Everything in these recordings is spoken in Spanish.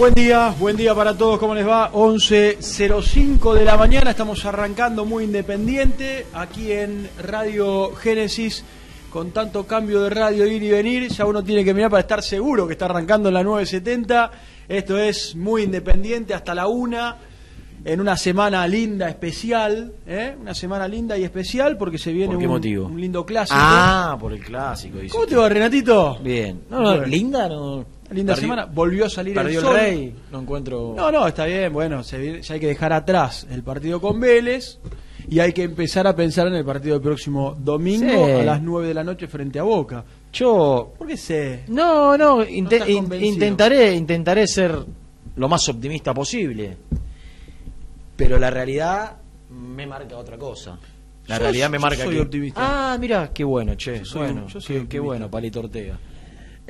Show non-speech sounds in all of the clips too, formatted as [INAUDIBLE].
Buen día, buen día para todos, ¿cómo les va? 11.05 de la mañana, estamos arrancando muy independiente aquí en Radio Génesis, con tanto cambio de radio ir y venir, ya uno tiene que mirar para estar seguro que está arrancando en la 970, esto es muy independiente hasta la una, en una semana linda, especial, ¿eh? una semana linda y especial porque se viene ¿Por qué un, motivo? un lindo clásico. Ah, por el clásico. dice ¿Cómo te va, Renatito? Bien. No, no, linda no. Linda Perdió- semana, volvió a salir Perdió el el, sol. rey. No encuentro. No, no, está bien, bueno, se ya hay que dejar atrás el partido con Vélez y hay que empezar a pensar en el partido del próximo domingo Sí. a las 9 de la noche frente a Boca. Yo. ¿Por qué sé? No, no, inte- in- intentaré, intentaré ser lo más optimista posible. Pero la realidad me marca otra cosa. La Yo- realidad me yo marca soy que. optimista. Ah, mira, qué bueno, che. Yo soy- bueno, yo soy qué, qué bueno, Palito Ortega.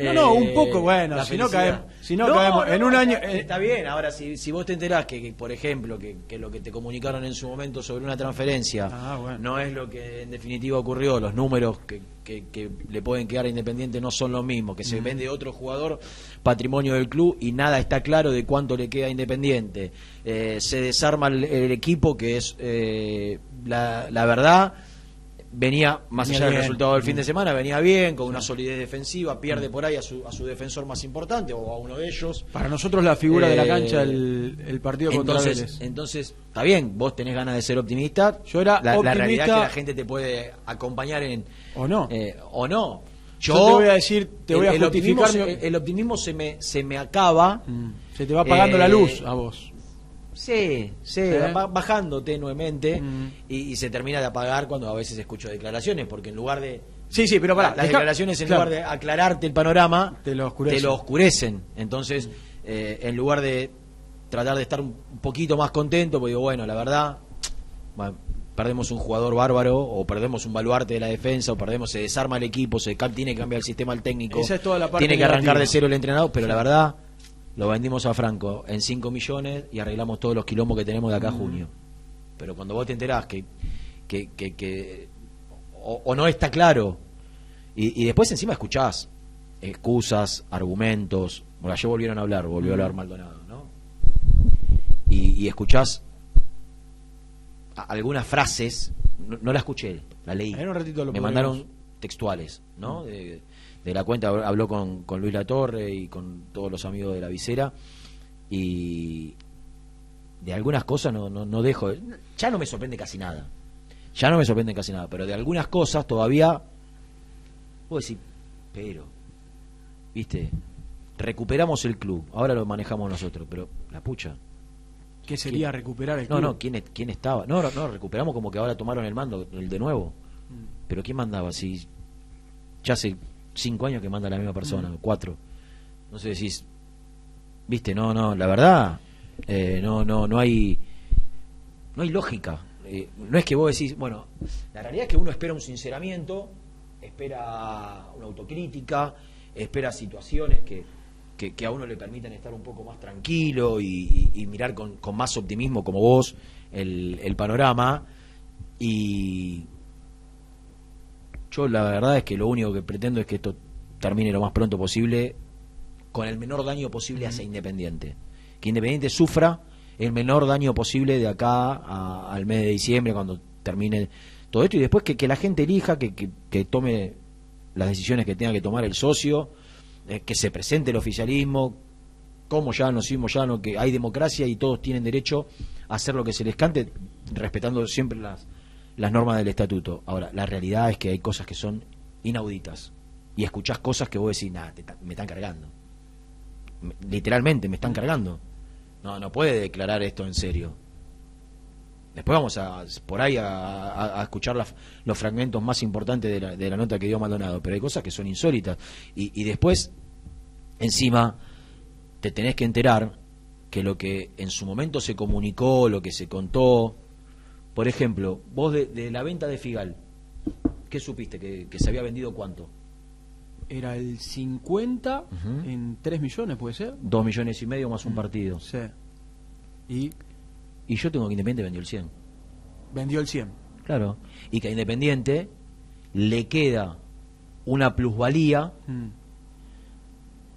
No, no, un Eh, poco, bueno, si no caemos- si no caemos en un año- Está, eh, está bien, ahora si, si vos te enterás que, que, por ejemplo, que, que lo que te comunicaron en su momento sobre una transferencia Ah, bueno. no es lo que en definitiva ocurrió, los números que, que- que le pueden quedar a Independiente no son los mismos, que Mm. se vende otro jugador, patrimonio del club, y nada está claro de cuánto le queda a Independiente. Eh, se desarma el, el equipo, que es eh, la, la verdad venía, más Venía allá del resultado del fin de semana, venía bien, con una solidez defensiva, pierde por ahí a su, a su defensor más importante o a uno de ellos. Para nosotros la figura de la Eh, cancha el, el partido contra Entonces, Vélez. entonces, está bien, vos tenés ganas de ser optimista. Yo era la, la optimista- realidad es que la gente te puede acompañar en... ¿O no? eh, o no. Yo te voy a decir, te voy a el optimismo justificar mi- el optimismo se me, se me acaba. Mm, Se te va apagando Eh, la luz a vos. Sí, sí, va bajando tenuemente Mm. y, y se termina de apagar cuando a veces escucho declaraciones, porque en lugar de... Sí, sí, pero pará. las declaraciones en claro. lugar de aclararte el panorama, Te lo oscurecen. oscurecen. Entonces, eh, en lugar de tratar de estar un poquito más contento, pues digo, bueno, la verdad, bueno, perdemos un jugador bárbaro, o perdemos un baluarte de la defensa, o perdemos, se desarma el equipo, se tiene que cambiar el sistema al técnico, Esa es toda la parte tiene que arrancar de cero el entrenador, pero la verdad, lo vendimos a Franco en 5 millones y arreglamos todos los quilombos que tenemos de acá a junio. Pero cuando vos te enterás que, que, que, que- o, o no está claro, y, y después encima escuchás excusas, argumentos, bueno, ayer volvieron a hablar, volvió a hablar Maldonado, ¿no? Y, y escuchás algunas frases, no, no la escuché, la leí. En un ratito lo Me mandaron textuales, ¿no? De, de la cuenta hab- habló con, con Luis Latorre y con todos los amigos de la visera y de algunas cosas no, no, no dejo, de- ya no me sorprende casi nada, ya no me sorprende casi nada, pero de algunas cosas todavía puedo decir, pero, viste, recuperamos el club, ahora lo manejamos nosotros, pero la pucha, ¿Qué sería recuperar el No, club? no, ¿quién, ¿quién estaba? No, no, no, recuperamos como que ahora tomaron el mando, el de nuevo. Mm. Pero ¿quién mandaba? Si ya hace cinco años que manda la misma persona, cuatro. No sé si es- viste, no, no, la verdad, eh, no, no, no hay, no hay lógica. Eh, no es que vos decís, bueno, la realidad es que uno espera un sinceramiento, espera una autocrítica, espera situaciones que, que, que a uno le permitan estar un poco más tranquilo y, y- y mirar con, con más optimismo como vos el, el panorama. Y yo la verdad es que lo único que pretendo es que esto termine lo más pronto posible con el menor daño posible hacia Independiente. Que Independiente sufra el menor daño posible de acá a- al mes de diciembre cuando termine todo esto y después que, que la gente elija, que, que- que tome las decisiones que tenga que tomar el socio, eh, que se presente el oficialismo, como ya nos hicimos ya no que hay democracia y todos tienen derecho a hacer lo que se les cante respetando siempre las las normas del estatuto. Ahora, la realidad es que hay cosas que son inauditas y escuchás cosas que vos decís, nada, me están cargando. Me- Literalmente me están cargando. No, no puede declarar esto en serio. Después vamos a por ahí a, escuchar las- los fragmentos más importantes de la, de la nota que dio Maldonado, pero hay cosas que son insólitas. Y, y después, encima, te tenés que enterar que lo que en su momento se comunicó, lo que se contó, por ejemplo, vos de, de la venta de Figal, ¿qué supiste? ¿Que, que se había vendido cuánto? Era el 50 Ujú. en 3 millones, ¿puede ser? Dos millones y medio más un partido. Sí. Y Y yo tengo que Independiente vendió el 100. vendió el 100. Claro. Y que a Independiente le queda una plusvalía Mm.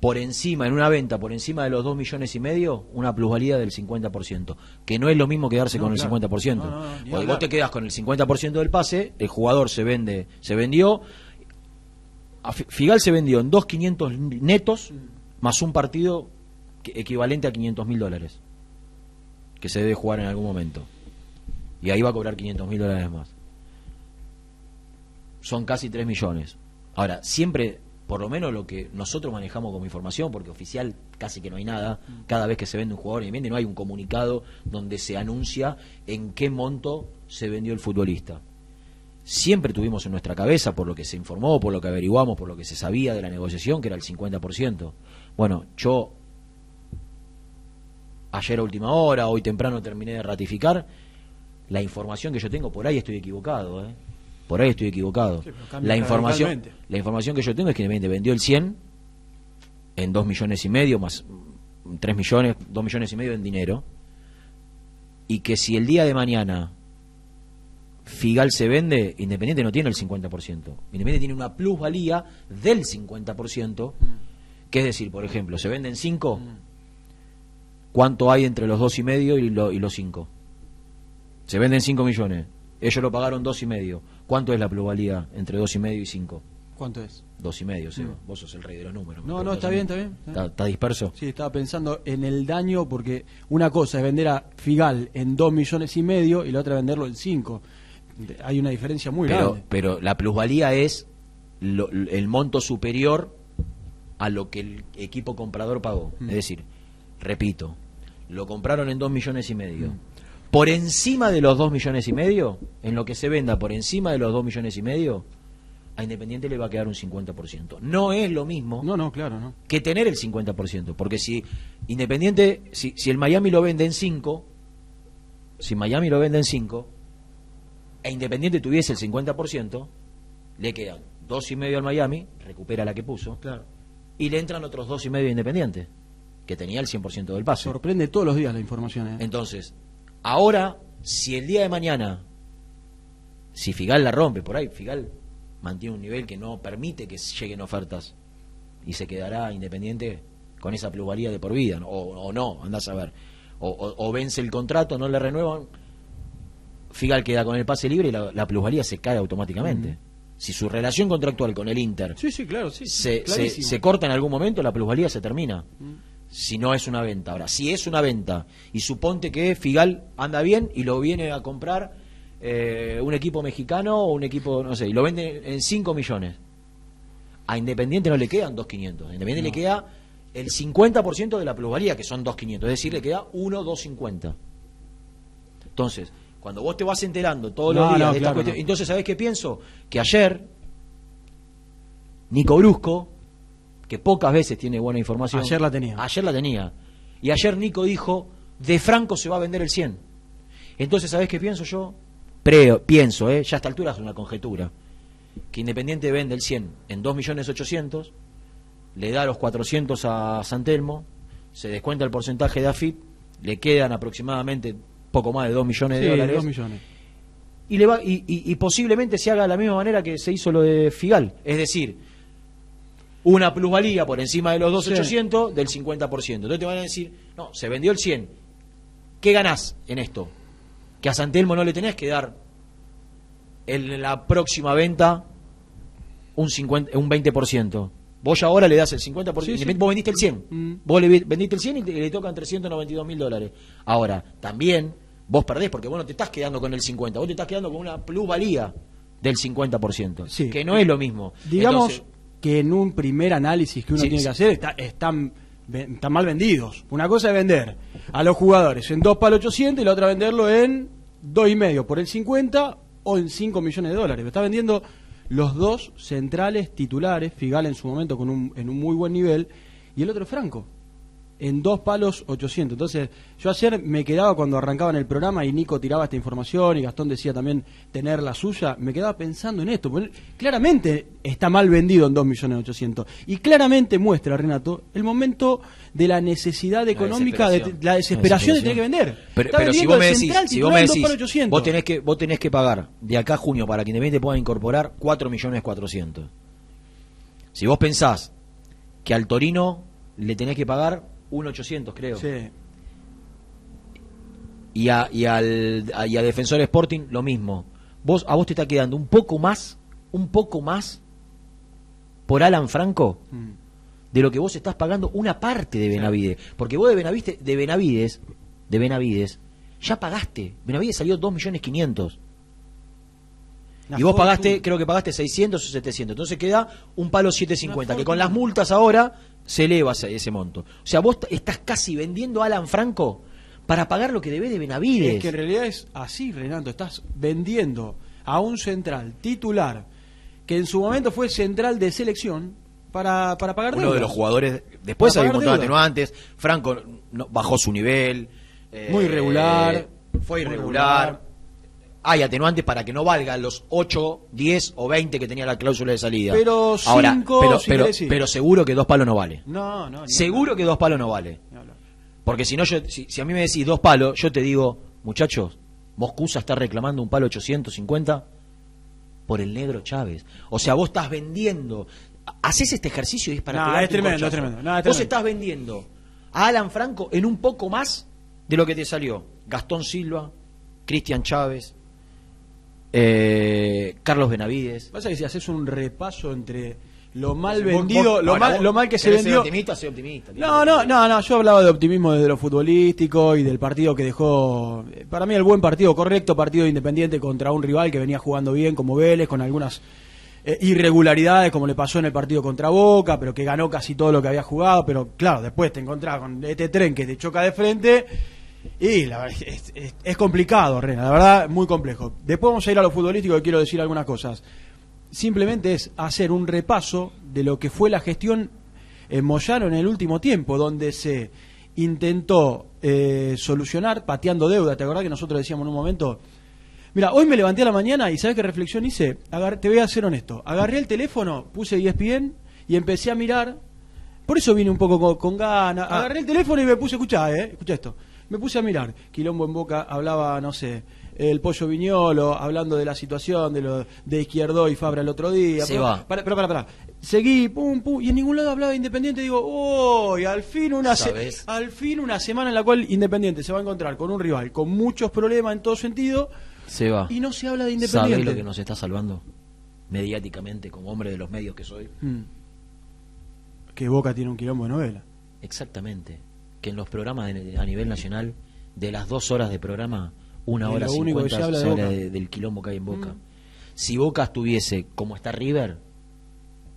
Por encima, en una venta por encima de los 2 millones y medio, una plusvalía del 50%, que no es lo mismo quedarse No, con claro. el 50%. No, no, no, ni Porque hablar. vos te quedas con el 50% del pase, el jugador se vende, se vendió, Figal se vendió en 2.500 netos, más un partido equivalente a 500 mil dólares, que se debe jugar en algún momento. Y ahí va a cobrar 500 mil dólares más. Son casi 3 millones. Ahora, siempre, por lo menos lo que nosotros manejamos como información, porque oficial casi que no hay nada, cada vez que se vende un jugador independiente no hay un comunicado donde se anuncia en qué monto se vendió el futbolista. Siempre tuvimos en nuestra cabeza, por lo que se informó, por lo que averiguamos, por lo que se sabía de la negociación, que era el 50%. Bueno, yo ayer a última hora, hoy temprano terminé de ratificar, la información que yo tengo, por ahí estoy equivocado, ¿eh? Por ahí estoy equivocado. Sí, la información la información que yo tengo es que Independiente vendió el 100 en 2 millones y medio, más 3 millones, 2 millones y medio en dinero, y que si el día de mañana Figal se vende, Independiente no tiene el 50%. Independiente tiene una plusvalía del 50%, que es decir, por ejemplo, se venden 5, ¿cuánto hay entre los dos y medio y, lo- y los 5? Se venden 5 millones, ellos lo pagaron dos y medio. ¿Cuánto es la plusvalía entre dos y medio y 5? ¿Cuánto es? Dos y medio, Seba. Vos sos el rey de los números. No, no, está bien, está bien, está bien. ¿Está, está disperso? Sí, estaba pensando en el daño porque una cosa es vender a Figal en 2 millones y medio y la otra venderlo en 5. Hay una diferencia muy pero, grande. pero la plusvalía es lo- el monto superior a lo que el equipo comprador pagó. Mm. Es decir, repito, lo compraron en dos millones y medio. Por encima de los dos millones y medio, en lo que se venda por encima de los dos millones y medio, a Independiente le va a quedar un 50%. No es lo mismo No, no, claro, no. que tener el 50%, porque si Independiente, si, si el Miami lo vende en 5, si Miami lo vende en 5, e Independiente tuviese el 50%, le quedan dos y medio al Miami, recupera la que puso, Claro. y le entran otros dos y medio a Independiente, que tenía el 100% del pase. Sorprende todos los días la información. ¿eh? Entonces, ahora, si el día de mañana, si Figal la rompe por ahí, Figal mantiene un nivel que no permite que lleguen ofertas y se quedará independiente con esa plusvalía de por vida, ¿no? o, o no, andás a ver. O, o- o vence el contrato, no le renuevan, Figal queda con el pase libre y la, la plusvalía se cae automáticamente. Si su relación contractual con el Inter Sí, sí, claro, sí. sí, se, se corta en algún momento, la plusvalía se termina. Si no es una venta. Ahora, si es una venta y suponte que Figal anda bien y lo viene a comprar eh, un equipo mexicano o un equipo, no sé, y lo vende en 5 millones. A Independiente no le quedan 2.500. A Independiente le queda el 50% de la plusvalía, que son 2.500. Es decir, le queda 1, 2.50. Entonces, cuando vos te vas enterando todos No, los días no, de esta claro, cuestión, no. entonces, ¿sabés qué pienso? Que ayer, Nico Brusco, que pocas veces tiene buena información. Ayer la tenía. Ayer la tenía. Y ayer Nico dijo, de Franco se va a vender el 100. Entonces, ¿sabés qué pienso yo? Preo, pienso, ¿eh? ya a esta altura es una conjetura, que Independiente vende el 100 en 2.800.000, le da los 400 a San Telmo, se descuenta el porcentaje de AFIP, le quedan aproximadamente poco más de 2 millones de dólares dos millones. y, le va, y, y- y posiblemente se haga de la misma manera que se hizo lo de Figal. Es decir, una plusvalía por encima de los 2.800 del 50%. Entonces te van a decir, no, se vendió el 100. ¿Qué ganás en esto? Que a Santelmo no le tenés que dar en la próxima venta un, 50, un 20%. Vos ya ahora le das el 50%. Sí, sí. Vos vendiste el 100. Mm. Vos le vendiste el 100 y te- le tocan 392 mil dólares. Ahora, también vos perdés porque vos no te estás quedando con el 50, vos te estás quedando con una plusvalía del 50%, Sí. que no es lo mismo. Digamos Entonces, que en un primer análisis que uno Sí, tiene sí. que hacer está- están, mal vendidos. Una cosa es vender a los jugadores en 2 para 800 y la otra venderlo en dos y medio por el 50 o en 5 millones de dólares. Está vendiendo los dos centrales titulares, Figal en su momento con un, en un muy buen nivel y el otro Franco en dos palos 800. Entonces, yo ayer me quedaba cuando arrancaban el programa y Nico tiraba esta información y Gastón decía también tener la suya, me quedaba pensando en esto. porque claramente está mal vendido en 2 millones 800 y claramente muestra, Renato, el momento de la necesidad económica, de, desesperación. la desesperación de tener que vender. Pero, si vos me decís, si vos me en dos decís, palos 800. vos tenés que vos tenés que pagar de acá a junio para que Independiente pueda incorporar 4 millones 400. Si vos pensás que al Torino le tenés que pagar 1.800, creo. Sí. y a, y al a, y a Defensor Sporting lo mismo. Vos a vos te está quedando un poco más, un poco más por Alan Franco Mm. de lo que vos estás pagando una parte de Benavides, porque vos de Benavides de Benavides, de Benavides ya pagaste. Benavides salió 2 millones 500. Una Y vos pagaste, creo que pagaste 600 o 700. Entonces queda un palo 750, que con las multas ahora se eleva ese, ese monto. O sea, vos estás casi vendiendo a Alan Franco para pagar lo que debes de Benavides. Es que en realidad es así, Renato. Estás vendiendo a un central titular que en su momento fue central de selección para, para pagar uno deudas. de los jugadores. Después hay un montón de atenuantes. Franco no- bajó su nivel. eh, Muy irregular. Fue irregular. Hay atenuantes para que no valga los 8, 10 o 20 que tenía la cláusula de salida. Pero Ahora, cinco, pero, si pero, pero seguro que dos palos no vale. No, no. Seguro que dos palos no vale. Porque si no, yo, si, si a mí me decís dos palos, yo te digo, muchachos, Moscusa está reclamando un palo 850 por el negro Chávez. O sea, vos estás vendiendo. Haces este ejercicio y es para es tremendo, es tremendo. Es Vos tremendo. estás vendiendo a Alan Franco en un poco más de lo que te salió. Gastón Silva, Cristian Chávez, eh, Carlos Benavides. Pasa que si haces un repaso entre lo mal vendido, vos- lo, ahora, mal, vos lo mal que se vendió. optimista, optimista. No, no, no, no, yo hablaba de optimismo desde lo futbolístico y del partido que dejó, eh, para mí el buen partido, correcto partido de Independiente contra un rival que venía jugando bien como Vélez, con algunas eh, irregularidades como le pasó en el partido contra Boca, pero que ganó casi todo lo que había jugado, pero claro, después te encontrás con este tren que te choca de frente y la verdad es, es- es complicado, Rena, la verdad, muy complejo. Después vamos a ir a lo futbolístico que quiero decir algunas cosas. Simplemente es hacer un repaso de lo que fue la gestión en Moyano en el último tiempo, donde se intentó eh, solucionar pateando deuda. ¿Te acordás que nosotros decíamos en un momento? Mira, hoy me levanté a la mañana y ¿sabes qué reflexión hice? Agar- te voy a ser honesto. Agarré el teléfono, puse ESPN y empecé a mirar. Por eso vine un poco con, con ganas. Ah. Agarré el teléfono y me puse a escuchar, ¿eh? Escucha esto. Me puse a mirar. Quilombo en Boca hablaba, no sé, el Pollo Viñolo, hablando de la situación de lo de Izquierdo y Fabra el otro día. Se pero, va. Para, pero, para, para. Seguí, pum, pum, y en ningún lado hablaba de Independiente. Digo, oh, y al fin una se- ¿Sabés? al fin una semana en la cual Independiente se va a encontrar con un rival con muchos problemas en todo sentido Se va. y no se habla de ¿Sabés Independiente. lo que nos está salvando? Mediáticamente, como hombre de los medios que soy. Mm. Que Boca tiene un quilombo de novela. Exactamente. Que en los programas de- a nivel nacional, de las dos horas de programa, una hora cincuenta se habla se de de- del quilombo que hay en Boca. Mm. Si Boca estuviese como está River,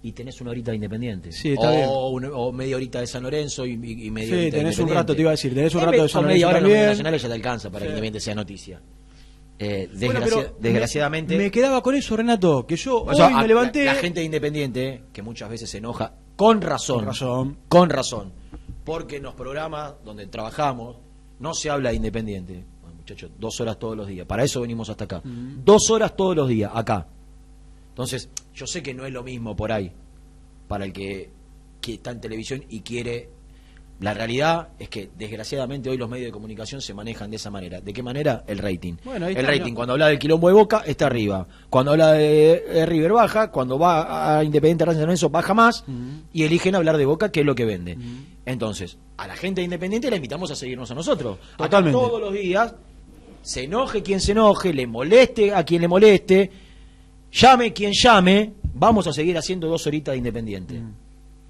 y tenés una horita de Independiente. Sí, está o, bien. un- o media horita de San Lorenzo y, y- y media Sí, horita de tenés un rato, te iba a decir, tenés un rato de San media Lorenzo hora en los también. nacionales ya te alcanza para Sí. que Independiente sea noticia. Eh, Bueno, desgracia- pero desgraciadamente... Me, me quedaba con eso, Renato, que yo O sea, hoy a- me levanté. La, la gente de Independiente, que muchas veces se enoja, con razón. Con razón. Con razón. Porque en los programas donde trabajamos no se habla de Independiente. Bueno, muchachos, dos horas todos los días. Para eso venimos hasta acá. Dos horas todos los días, acá. Entonces, yo sé que no es lo mismo por ahí. Para el que, que está en televisión y quiere. La realidad es que, desgraciadamente, hoy los medios de comunicación se manejan de esa manera. ¿De qué manera? El rating. Bueno, el rating, mirá. cuando habla del quilombo de Boca, está arriba. Cuando habla de, de River, baja. Cuando va a Independiente Racing San Lorenzo, baja más. Y eligen hablar de Boca, que es lo que vende. Entonces, a la gente de Independiente la invitamos a seguirnos a nosotros. Acá Totalmente. todos los días, se enoje quien se enoje, le moleste a quien le moleste, llame quien llame, vamos a seguir haciendo dos horitas de Independiente.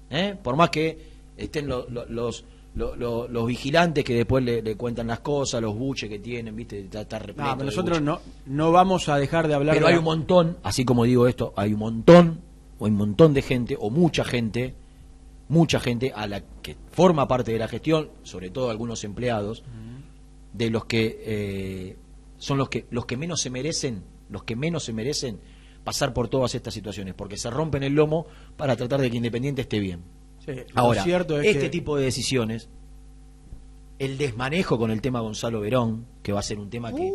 ¿Eh? Por más que estén lo- lo- los... lo- lo- los vigilantes que después le, le cuentan las cosas, los buches que tienen, viste, está, está repleto No, nosotros no, no vamos a dejar de hablar Pero de hay un montón, así como digo esto, hay un montón, o hay un montón de gente, o mucha gente, mucha gente a la que forma parte de la gestión, sobre todo algunos empleados, de los que eh, son los que los que menos se merecen, los que menos se merecen pasar por todas estas situaciones, porque se rompen el lomo para tratar de que Independiente esté bien. Sí, Ahora, cierto es este que- tipo de decisiones, el desmanejo con el tema Gonzalo Verón, que va a ser un tema que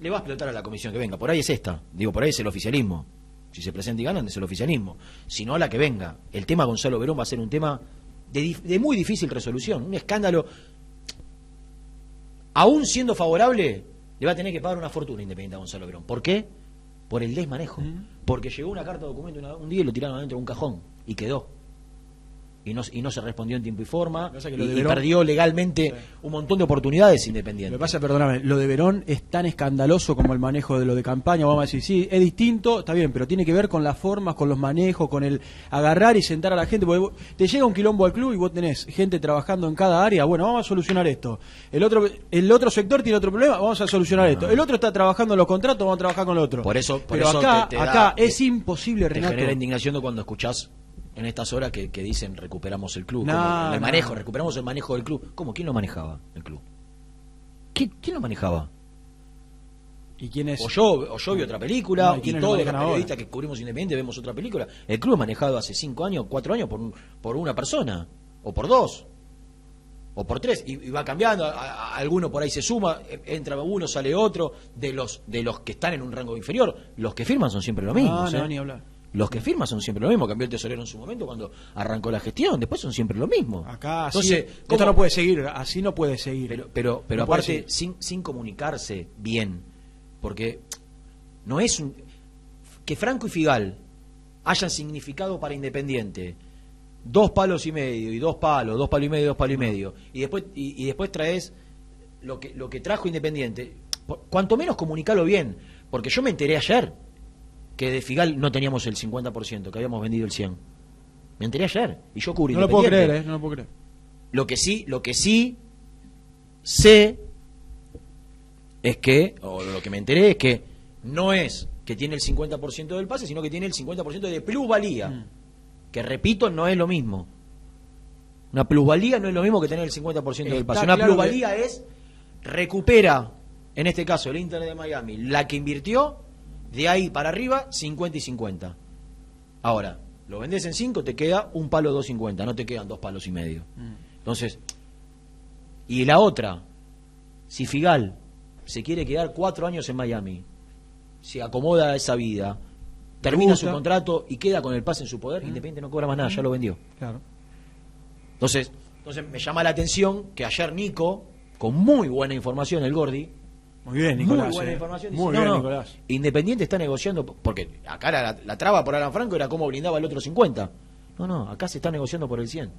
le va a explotar a la comisión que venga. Por ahí es esta. Digo, por ahí es el oficialismo. Si se presenta y ganan, es el oficialismo. Si no, a la que venga. El tema Gonzalo Verón va a ser un tema de, muy difícil resolución. Un escándalo. Aún siendo favorable, le va a tener que pagar una fortuna independiente a Gonzalo Verón. ¿Por qué? Por el desmanejo. Porque llegó una carta de documento una- un día y lo tiraron adentro de un cajón. Y quedó y no, y no se respondió en tiempo y forma Lo y, lo perdió legalmente Sí. un montón de oportunidades Lo independientes. que pasa, perdóname, lo de Verón es tan escandaloso como el manejo de lo de campaña. Vamos a decir, sí, es distinto, está bien, pero tiene que ver con las formas, con los manejos, con el agarrar y sentar a la gente. Porque vos- te llega un quilombo al club y vos tenés gente trabajando en cada área. Bueno, vamos a solucionar esto. El otro, el otro sector tiene otro problema, vamos a solucionar esto. El otro está trabajando en los contratos, vamos a trabajar con el otro. Por eso- por pero eso acá, te- te te- es imposible, Te Renato. genera indignación cuando escuchás en estas horas que, que dicen recuperamos el club. No, ¿Cómo? el no. manejo, recuperamos el manejo del club. ¿Cómo? ¿Quién lo manejaba el club? ¿Quién, quién lo manejaba? ¿Y quién es? O yo, o yo vi otra película, No, ¿y todos los periodistas que cubrimos Independiente vemos otra película. El club es manejado hace cinco años, cuatro años por, un- por una persona, o por dos, o por tres, y, y va cambiando, a- a- alguno por ahí se suma, e- entra uno, sale otro, de los, de los que están en un rango inferior, los que firman son siempre los mismos. No, no, ¿eh? ni hablar. Los que firman son siempre lo mismo, cambió el tesorero en su momento cuando arrancó la gestión, después son siempre lo mismo. Acá, así, Entonces, esto ¿cómo- no puede seguir, así no puede seguir. pero, pero, pero No puede aparte, sin, sin comunicarse bien, porque no es un. Que Franco y Figal hayan significado para Independiente dos palos y medio, y dos palos, dos palos y medio, dos palos y medio, y después, y, y después traes lo que, lo que trajo Independiente, cuanto menos comunicarlo bien, porque yo me enteré ayer que de Figal no teníamos el 50%, que habíamos vendido el 100%. Me enteré ayer, y yo cubrí no lo puedo creer, ¿eh? No lo puedo creer. Lo que sí, lo que sí sé es que, o lo que me enteré es que no es que tiene el 50% del pase, sino que tiene el 50% de plusvalía. Mm. Que repito, no es lo mismo. Una plusvalía no es lo mismo que tener el 50% del pase. Una claro plusvalía es recupera, en este caso el Inter de Miami, la que invirtió, de ahí para arriba, 50 y 50. Ahora, lo vendes en 5, te queda un palo 2.50, no te quedan dos palos y medio. Entonces, y la otra, si Figal se quiere quedar cuatro años en Miami, se acomoda a esa vida, termina su contrato y queda con el pase en su poder, Independiente no cobra más nada, ya lo vendió. Claro. Entonces, entonces me llama la atención que ayer Nico, con muy buena información, el Gordi, Muy bien, Nicolás. muy buena eh. información, Muy bien, no, no, Nicolás. Independiente está negociando, porque acá la, la traba por Alan Franco era cómo blindaba el otro 50. No, no, acá se está negociando por el 100.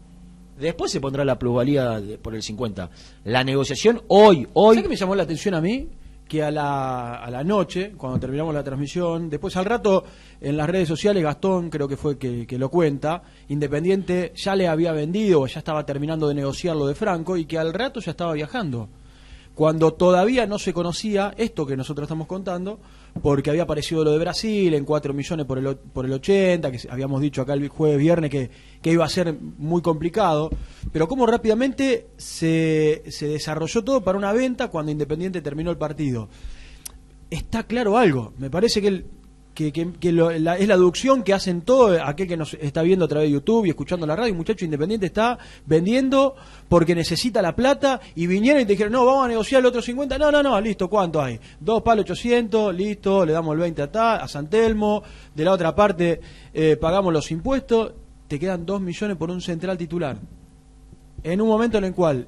Después se pondrá la plusvalía de- por el 50. La negociación hoy, hoy... ¿Sabes qué me llamó la atención a mí? Que a la, a la noche, cuando terminamos la transmisión, después al rato en las redes sociales, Gastón creo que fue que, que lo cuenta, Independiente ya le había vendido ya estaba terminando de negociar lo de Franco y que al rato ya estaba viajando. Cuando todavía no se conocía esto que nosotros estamos contando, porque había aparecido lo de Brasil en 4 millones por el, por el 80, que habíamos dicho acá el jueves, viernes, que, que iba a ser muy complicado, pero cómo rápidamente se, se desarrolló todo para una venta cuando Independiente terminó el partido. Está claro algo, me parece que, el- que, lo- es la deducción que hacen todo aquel que nos está viendo a través de YouTube y escuchando la radio, muchacho Independiente está vendiendo porque necesita la plata y vinieron y te dijeron, no, vamos a negociar el otro 50, no, no, no, listo, ¿cuánto hay? Dos palos 800, listo, le damos el 20 a, ta- a San Telmo, de la otra parte eh, pagamos los impuestos, te quedan 2 millones por un central titular. En un momento en el cual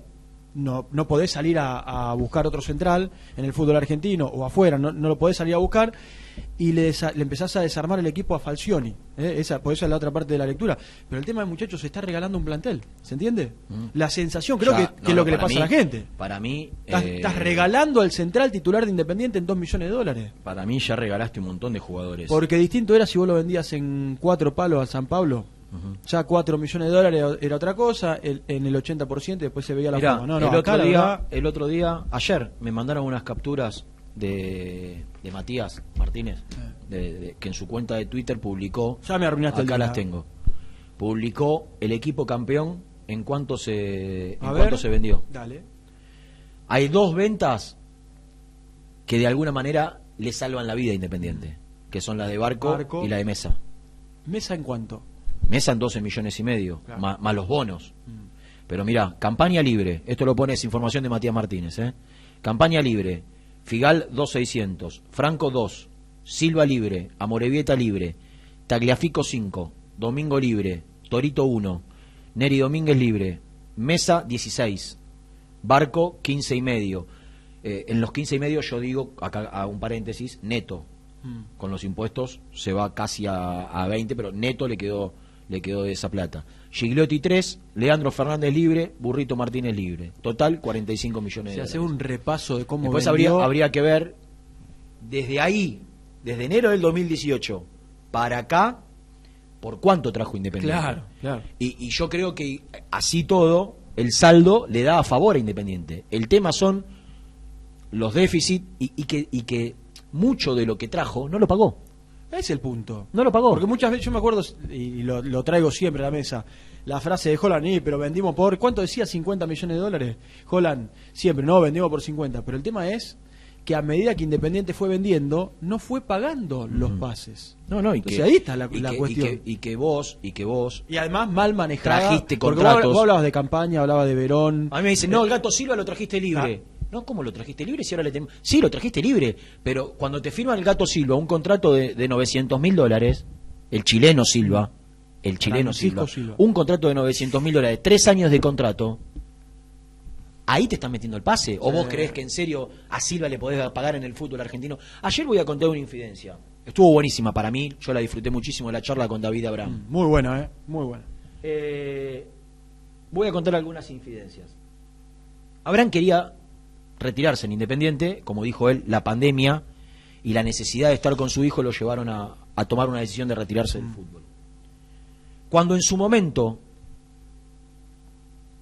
no, no podés salir a, a buscar otro central en el fútbol argentino o afuera, no, no lo podés salir a buscar y le, desa- le empezás a desarmar el equipo a Falcioni. ¿eh? Esa, por eso es la otra parte de la lectura. Pero el tema de muchachos se está regalando un plantel, ¿se entiende? La sensación, creo Mm. Que, no, que es lo que le pasa a la gente. Para mí. Estás, eh, estás regalando al central titular de Independiente en 2 millones de dólares. Para mí ya regalaste un montón de jugadores. Porque distinto era si vos lo vendías en cuatro palos a San Pablo. Ya 4 millones de dólares era otra cosa, el- en el 80% después se veía la Mirá, forma. No, no, el, otro día, verdad- el otro día, ayer, me mandaron unas capturas de, de Matías Martínez, de- de- que en su cuenta de Twitter publicó. Ya me arruinaste el Acá día. las tengo. Publicó el equipo campeón en cuánto se, en ver. cuánto se vendió. Dale. Hay dos ventas que de alguna manera le salvan la vida a Independiente, que son la de Barco, Barco. y la de Mesa. ¿Mesa en cuánto? Mesa en 12 millones y medio, Claro. más, más los bonos. Pero mira, campaña libre, esto lo pone es información de Matías Martínez, ¿eh? Campaña libre, Figal 2600, Franco 2, Silva libre, Amorevieta libre, Tagliafico 5, Domingo libre, Torito 1, Neri Domínguez libre, Mesa 16, Barco 15 y medio. Eh, en los 15 y medio yo digo, acá a un paréntesis, neto, con los impuestos se va casi a, a 20, pero neto le quedó le quedó de esa plata. Gigliotti 3, Leandro Fernández libre, Burrito Martínez libre. Total 45 millones Si de hace dólares. un repaso de cómo Después vendió- habría, habría que ver desde ahí, desde enero del 2018 para acá, por cuánto trajo Independiente. Claro, claro. Y, y yo creo que así todo, el saldo le da a favor a Independiente. El tema son los déficits y, y que, y que mucho de lo que trajo no lo pagó. Es el punto. No lo pagó. Porque muchas veces, yo me acuerdo, y lo, lo traigo siempre a la mesa, la frase de Holland, "Y, pero vendimos por, ¿cuánto decía? 50 millones de dólares. Holland, siempre, no, vendimos por 50. Pero el tema es que a medida que Independiente fue vendiendo, no fue pagando los pases. No, no, y Entonces que, ahí está la, y la que- y cuestión. que- Y que, vos, y que vos. Y además mal manejada. Trajiste porque contratos. Vos, vos hablabas de campaña, hablabas de Verón. A mí me dicen, no, el gato Silva lo trajiste libre. No, ¿cómo lo trajiste libre si ahora le tenemos? Sí, lo trajiste libre, pero cuando te firman el gato Silva un contrato de, de 900 mil dólares, el chileno Silva, el chileno Silva, Silva. un contrato de 900 mil dólares, tres años de contrato, ahí te están metiendo el pase. ¿O vos crees que en serio a Silva le podés pagar en el fútbol argentino? Ayer voy a contar una infidencia. Estuvo buenísima para mí, yo la disfruté muchísimo la charla con David Abraham. Muy buena, ¿eh? Muy buena. Eh, voy a contar algunas infidencias. Abraham quería retirarse en Independiente, como dijo él, la pandemia y la necesidad de estar con su hijo lo llevaron a, a tomar una decisión de retirarse del fútbol. Cuando en su momento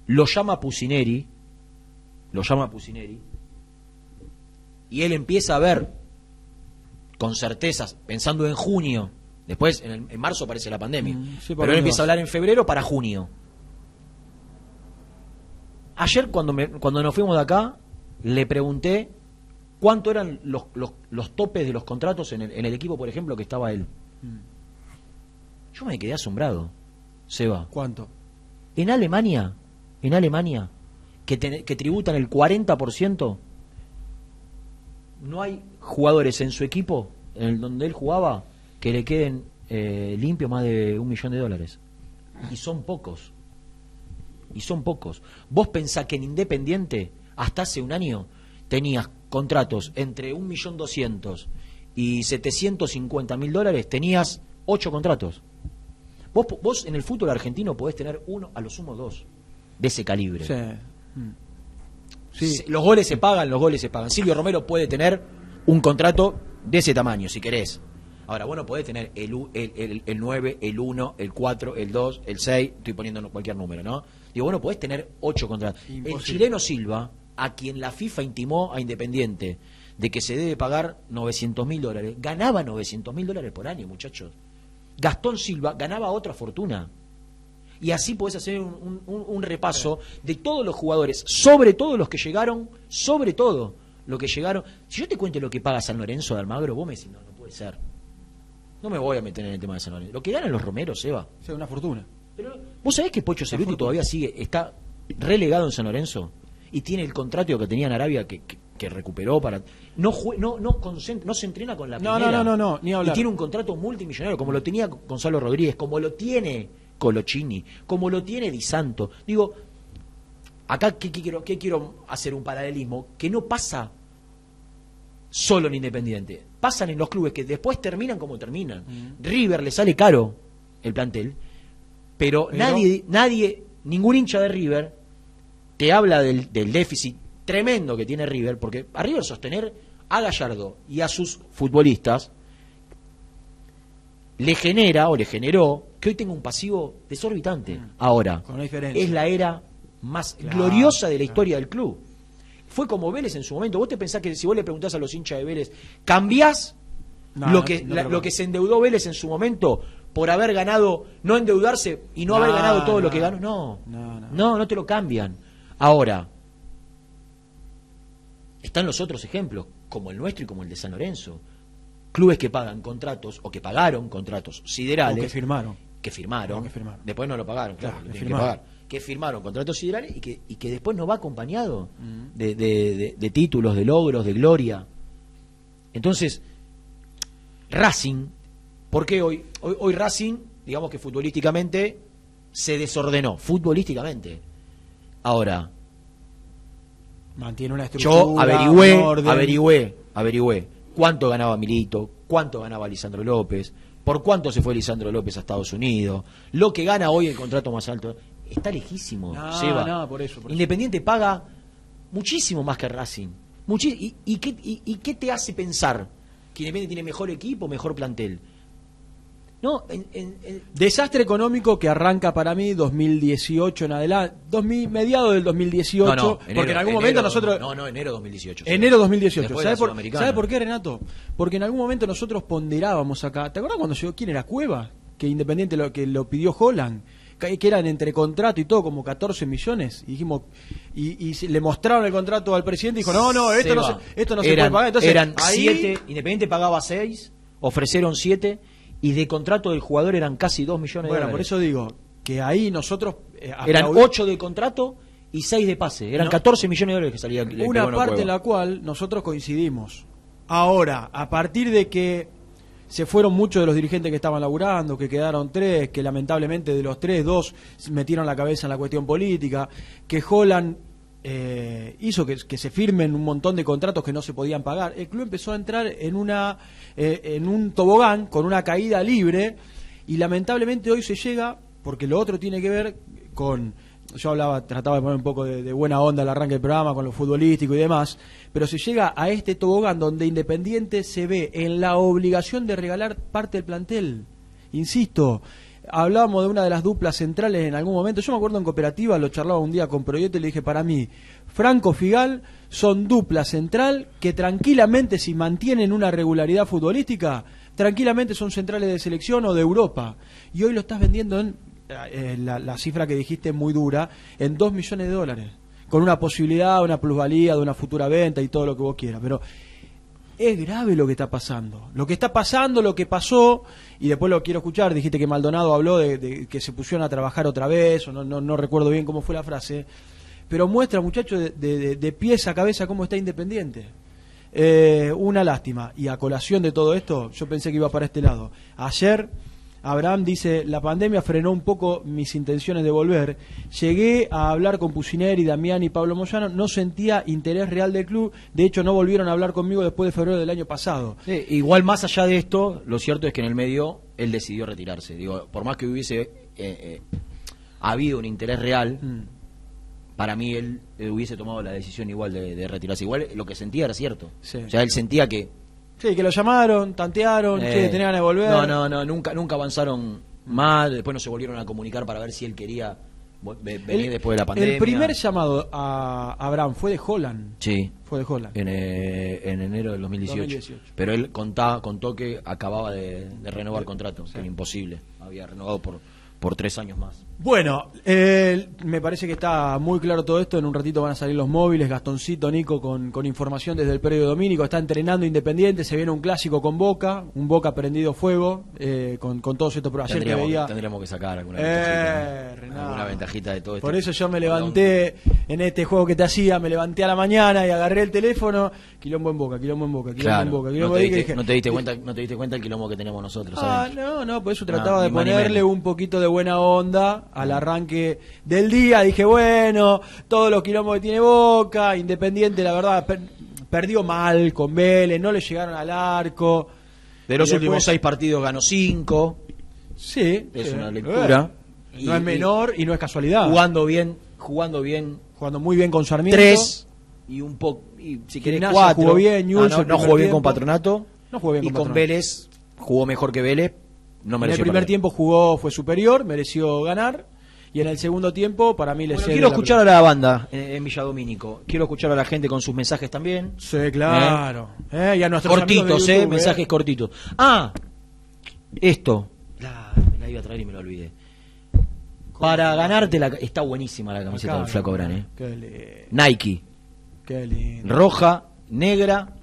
lo llama Pusineri, lo llama Pusineri, y él empieza a ver con certezas, pensando en junio, después en, el- en marzo aparece la pandemia, Mm, sí, pero él empieza vas. a hablar en febrero para junio. Ayer cuando, me- cuando nos fuimos de acá, le pregunté cuánto eran los, los, los topes de los contratos en el, en el equipo, por ejemplo, que estaba él. Yo me quedé asombrado, Seba. ¿Cuánto? En Alemania, en Alemania, que, te- que tributan el 40%, no hay jugadores en su equipo, en el donde él jugaba, que le queden eh, limpios más de un millón de dólares. Y son pocos. Y son pocos. Vos pensás que en Independiente, hasta hace un año, tenías contratos entre un millón doscientos y 750 mil dólares, tenías ocho contratos. Vos, vos en el fútbol argentino podés tener uno, a lo sumo dos, de ese calibre. Sí. Mm. Sí. Los goles se pagan, los goles se pagan. Silvio Romero puede tener un contrato de ese tamaño, si querés. Ahora, bueno, podés tener el, el, el, el 9, el 1, el 4, el 2, el 6, estoy poniendo cualquier número, ¿no? Digo, bueno, podés tener 8 contratos. El chileno Silva a quien la FIFA intimó a Independiente de que se debe pagar 900 mil dólares, ganaba 900 mil dólares por año, muchachos. Gastón Silva ganaba otra fortuna. Y así podés hacer un, un- un repaso de todos los jugadores, sobre todo los que llegaron, sobre todo los que llegaron. Si yo te cuento lo que paga San Lorenzo de Almagro, vos me decís, no, no puede ser. No me voy a meter en el tema de San Lorenzo. Lo que ganan los Romeros, Eva. Sea, una fortuna. Pero, ¿Vos sabés que Pocho Ceruti todavía sigue, está relegado en San Lorenzo? Y tiene el contrato que tenía en Arabia que, que- que recuperó para... No, jue- no, no, se entrena con la No, primera. no, no, no, no, ni hablar. Y tiene un contrato multimillonario, como lo tenía Gonzalo Rodríguez, como lo tiene Colochini, como lo tiene Di Santo. Digo, acá ¿qué, qué quiero, qué quiero hacer un paralelismo que no pasa solo en Independiente. Pasan en los clubes que después terminan como terminan. River le sale caro el plantel, pero, Pero- nadie, nadie, ningún hincha de River te habla del, del déficit tremendo que tiene River, porque a River sostener a Gallardo y a sus futbolistas le genera o le generó que hoy tenga un pasivo desorbitante. Ahora, Con es la era más Claro, gloriosa de la claro. historia del club. Fue como Vélez en su momento. Vos te pensás que si vos le preguntás a los hinchas de Vélez, ¿cambiás No, lo, que, no la- creo lo que- se endeudó Vélez en su momento por haber ganado, no endeudarse y no, haber ganado todo lo que ganó? No, no. no, no te lo cambian. Ahora, están los otros ejemplos, como el nuestro y como el de San Lorenzo. Clubes que pagan contratos o que pagaron contratos siderales O que firmaron. que firmaron, O que firmaron. después no lo pagaron, claro, que firmaron. pagar, que firmaron contratos siderales y que, y que después no va acompañado Mm. de, de- de- de títulos, de logros, de gloria. Entonces, Racing, ¿por qué hoy? Hoy, hoy Racing, digamos que futbolísticamente se desordenó, futbolísticamente. Ahora, Mantiene una estructura. yo averigüé, orden. averigüé, averigüé cuánto ganaba Milito, cuánto ganaba Lisandro López, por cuánto se fue Lisandro López a Estados Unidos, lo que gana hoy el contrato más alto. Está lejísimo, No, Seba. no, por eso, por eso. Independiente paga muchísimo más que Racing. Muchi- y, y qué, y- y qué te hace pensar que Independiente tiene mejor equipo, mejor plantel? No, en- en- en- Desastre económico que arranca para mí 2018 en adelante, 2000, mediados del 2018, no, no, porque en algún enero- momento nosotros No, no, enero 2018. enero 2018, Después de ¿sabe por. ¿sabe por qué Renato? Porque en algún momento nosotros ponderábamos acá, ¿te acuerdas cuando llegó quién era Cueva? Que Independiente lo que lo pidió Holland, que, eran entre contrato y todo como 14 millones y dijimos y, le mostraron el contrato al presidente y dijo, "No, no, esto no se, esto no se puede pagar." Entonces, eran ahí- siete, Independiente pagaba seis, ofrecieron siete y de contrato del jugador eran casi dos millones Bueno, de por dólares. eso digo que ahí nosotros eh, eran aplaudi- ocho de contrato y seis de pase. Eran No. 14 millones de dólares que salía el una parte en la cual nosotros coincidimos. Ahora, a partir de que se fueron muchos de los dirigentes que estaban laburando, que quedaron tres, que lamentablemente de los tres, dos metieron la cabeza en la cuestión política, que Holland eh, hizo que, se firmen un montón de contratos que no se podían pagar, el club empezó a entrar en, una, eh, en un tobogán con una caída libre y lamentablemente hoy se llega, porque lo otro tiene que ver con yo hablaba, trataba de poner un poco de, de buena onda al arranque del programa con lo futbolístico y demás, pero se llega a este tobogán donde Independiente se ve en la obligación de regalar parte del plantel. Insisto, hablábamos de una de las duplas centrales en algún momento. Yo me acuerdo en cooperativa, lo charlaba un día con Proyecto y le dije, para mí, Franco Figal son dupla central que tranquilamente, si mantienen una regularidad futbolística, tranquilamente son centrales de selección o de Europa. Y hoy lo estás vendiendo en eh, la, cifra que dijiste muy dura, en 2 millones de dólares, con una posibilidad, una plusvalía de una futura venta y todo lo que vos quieras. Pero es grave lo que está pasando. Lo que está pasando, lo que pasó, y después lo quiero escuchar, dijiste que Maldonado habló de, que se pusieron a trabajar otra vez, o no, no, recuerdo bien cómo fue la frase, pero muestra, muchachos, de, de, de pies a cabeza cómo está Independiente. Eh, una lástima. Y a colación de todo esto, yo pensé que iba para este lado. Ayer, Abraham dice, la pandemia frenó un poco mis intenciones de volver. Llegué a hablar con Pusineri, Damián y Pablo Moyano, no sentía interés real del club, de hecho no volvieron a hablar conmigo después de febrero del año pasado. Sí, igual más allá de esto, lo cierto es que en el medio él decidió retirarse. Digo, por más que hubiese eh, eh, habido un interés real, Mm. para mí él eh, hubiese tomado la decisión igual de, de retirarse. Igual lo que sentía era cierto. Sí. O sea, él sentía que Sí, que lo llamaron, tantearon, eh, che, tenían de volver. No, no, no, nunca, nunca avanzaron más. Después no se volvieron a comunicar para ver si él quería Vos ve- venís El- después de la pandemia. El primer llamado a Abraham fue de Holland. Sí, Fue de Holland. en, eh, en enero del 2018. 2018. Pero él contaba, contó que acababa de, de renovar contrato, que era imposible. Había renovado por, por tres años más. Bueno, eh, me parece que está muy claro todo esto. En un ratito van a salir los móviles. Gastoncito, Nico, con, con información desde el predio Domínico. Está entrenando Independiente. Se viene un clásico con Boca. Un Boca prendido fuego. eh, con, con todos estos. Ayer te Tendríamos, veía. tendríamos que sacar alguna Eh, ventajita. ¿no? Renato. Alguna ventajita de todo esto. Por eso yo me levanté en este juego que te hacía, me levanté a la mañana y agarré el teléfono, quilombo en boca, quilombo en boca, quilombo Claro, en boca, no, quilombo te boca, y diste, dije, no te diste cuenta, no te diste cuenta el quilombo que tenemos nosotros. Ah, ¿sabes? no, no, por eso No, trataba de ponerle un poquito de buena onda al arranque del día. Dije, bueno, todos los quilombos que tiene Boca, Independiente, la verdad, per- perdió mal con Vélez, no le llegaron al arco. De los Y últimos seis partidos ganó cinco, Sí, es sí. una lectura. Eh, Y- no es y- menor y no es casualidad. jugando bien, jugando bien Jugando muy bien con Sarmiento. tres y un poco, y si querés Gimnasia cuatro. jugó bien, Ah, no, no jugó bien tiempo. con Patronato. No jugó bien y con con Patronato. Vélez jugó mejor que Vélez. No En el primer perder. tiempo jugó, fue superior, mereció ganar. Y en el segundo tiempo, para mí le Bueno, quiero escuchar a la banda en, en Villadomínico. Quiero escuchar a la gente con sus mensajes también. Sí, claro. Eh, y a nuestros amigos Cortitos, de eh, YouTube, mensajes cortitos. Ah, esto. La, me la iba a traer y me lo olvidé. Para ganarte la... Está buenísima la camiseta Acá, del Flaco Brán, eh. Qué lindo. Nike. Qué lindo. roja, negra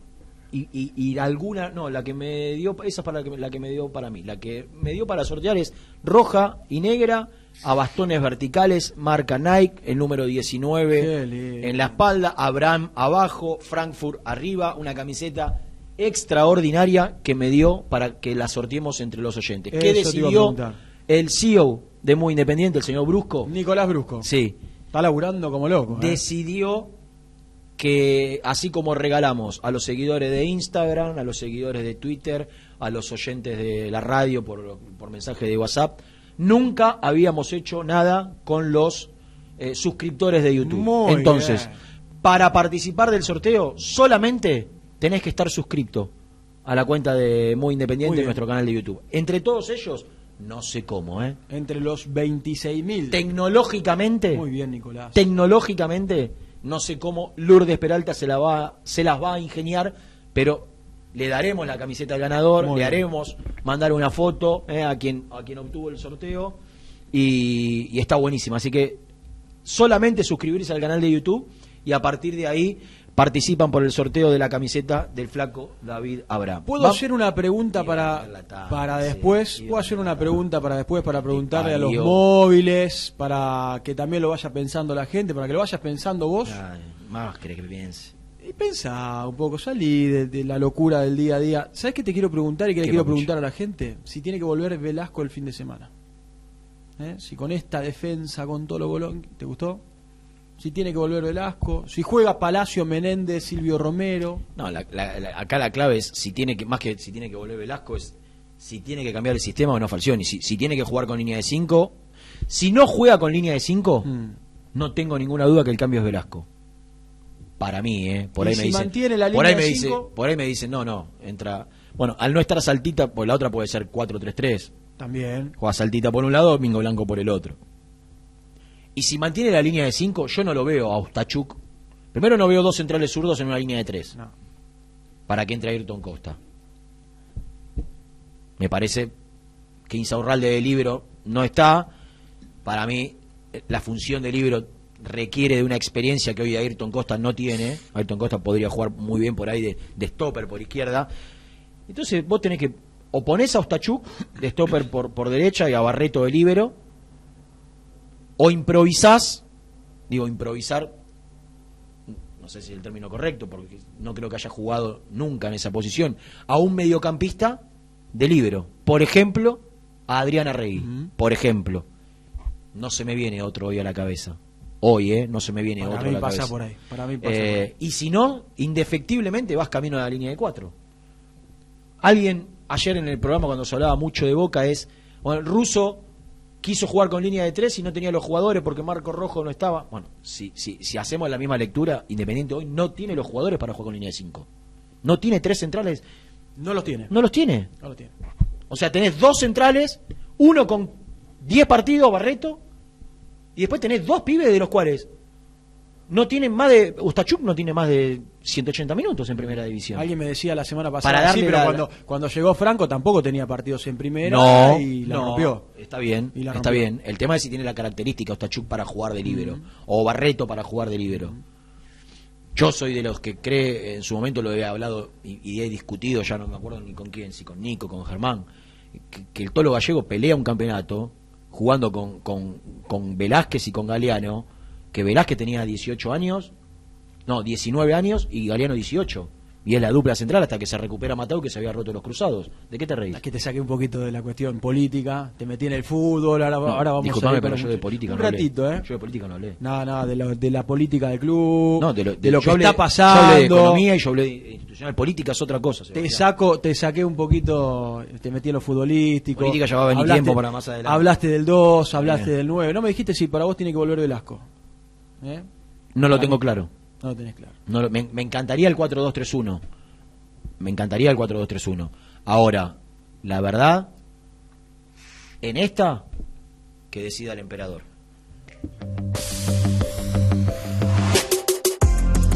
y, y- y alguna, no, la que me dio, esa es para la que, la que me dio para mí, la que me dio para sortear es roja y negra a bastones verticales, marca Nike, el número Qué 19 lindo. en la espalda, Abraham abajo, Frankfurt arriba, una camiseta extraordinaria que me dio para que la sorteemos entre los oyentes. ¿Qué Eso decidió el CEO de Muy Independiente, el señor Brusco? Nicolás Brusco. Sí, Está laburando como loco. eh. decidió que así como regalamos a los seguidores de Instagram, a los seguidores de Twitter, a los oyentes de la radio por, por mensaje de WhatsApp, nunca habíamos hecho nada con los eh, suscriptores de YouTube. Muy Entonces, bien. para participar del sorteo, solamente tenés que estar suscripto a la cuenta de Muy Independiente bien. nuestro canal de YouTube. Entre todos ellos, no sé cómo, ¿eh? Entre los 26.000. Tecnológicamente, Muy bien, Nicolás. tecnológicamente, no sé cómo Lourdes Peralta se, la va, se las va a ingeniar, pero le daremos la camiseta al ganador, Muy le haremos mandar una foto eh, a, quien, a quien obtuvo el sorteo y, y está buenísima. Así que solamente suscribirse al canal de YouTube y a partir de ahí participan por el sorteo de la camiseta del flaco David Abraham. ¿Puedo hacer una pregunta para, tarde, para después? ¿Puedo hacer una pregunta para después, para preguntarle a los móviles, para que también lo vaya pensando la gente, para que lo vayas pensando vos? Ay, más que piense. Y pensá un poco, salí de, de la locura del día a día. ¿Sabes qué te quiero preguntar y qué le ¿Qué, quiero papucho? preguntar a la gente? Si tiene que volver Velasco el fin de semana. ¿Eh? Si con esta defensa, con todo lo bolón, ¿te gustó? Si tiene que volver Velasco, si juega Palacio, Menéndez, Silvio Romero. No, la- la- la- acá la clave es si tiene que, más que si tiene que volver Velasco, es si tiene que cambiar el sistema o no Falcioni. Si, si tiene que jugar con línea de 5, si no juega con línea de 5, Mm. no tengo ninguna duda que el cambio es Velasco. Para mí, ¿eh? Por ahí si me dicen. mantiene la por ahí me de dice, por ahí me dicen, no, no, entra. Bueno, al no estar Saltita, pues la otra puede ser 4-3-3. También. Juega Saltita por un lado, Domingo Blanco por el otro. Y si mantiene la línea de 5, yo no lo veo a Ustachuk. Primero no veo dos centrales zurdos en una línea de 3 No. para que entre Ayrton Costa. Me parece que Insaurralde de libro no está. Para mí, la función de libro requiere de una experiencia que hoy Ayrton Costa no tiene. Ayrton Costa podría jugar muy bien por ahí de, de stopper por izquierda. Entonces vos tenés que o ponés a Ostachuk de stopper por, por derecha y a Barreto de libero, o improvisás, digo improvisar, no sé si es el término correcto, porque no creo que haya jugado nunca en esa posición, a un mediocampista de libero. Por ejemplo, a Adriana. Ujú. Por ejemplo. No se me viene otro hoy a la cabeza. Hoy, ¿eh? No se me viene Para otro mí a la pasa cabeza. por ahí, para mí pasa Eh, por ahí. Y si no, indefectiblemente vas camino a la línea de cuatro. Alguien ayer en el programa cuando se hablaba mucho de Boca es, bueno, el ruso quiso jugar con línea de tres y no tenía los jugadores porque Marco Rojo no estaba. Bueno, si, si, si hacemos la misma lectura, Independiente hoy no tiene los jugadores para jugar con línea de cinco. No tiene tres centrales, No los tiene. no los tiene. No los tiene. O sea, tenés dos centrales, uno con 10 partidos, Barreto, Y después tenés dos pibes de los cuales no tienen más de. Ustachuk no tiene más de 180 minutos en primera división. Alguien me decía la semana pasada, Para sí, pero la- cuando, cuando llegó Franco tampoco tenía partidos en primera No, y la no, rompió. Está bien, Y la está rompió. bien. El tema es si tiene la característica Ostachuk para jugar de líbero o Barreto para jugar de líbero. Yo soy de los que cree, en su momento lo he hablado y, y he discutido, ya no me acuerdo ni con quién, si con Nico, con Germán, que, que el Tolo Gallego pelea un campeonato jugando con, con, con Velázquez y con Galeano, que Velázquez tenía 18 años, no, 19 años y Galeano 18. Y es la dupla central hasta que se recupera Matau que se había roto los cruzados. ¿De qué te reís? Es que te saqué un poquito de la cuestión política, te metí en el fútbol, ahora, No, ahora vamos disculpame, a pero yo de política un no hablé. ratito, ¿eh? Yo de política no hablé. Nada, nada, de, lo- de la política del club, No, de lo, de lo yo que hablé- está Yo hablé de pasando. economía y yo hablé de institucional. Política es otra cosa. Te saco, te saqué un poquito, te metí en lo futbolístico. Política ya va a venir tiempo para más adelante. Hablaste del 2, hablaste Bien. del 9. No me dijiste si para vos tiene que volver Velasco. ¿Eh? No lo tengo claro. No lo tenés claro. No lo- me, me encantaría el 4-2-3-1. Me encantaría el 4-2-3-1. Ahora, la verdad, en esta, que decida el emperador.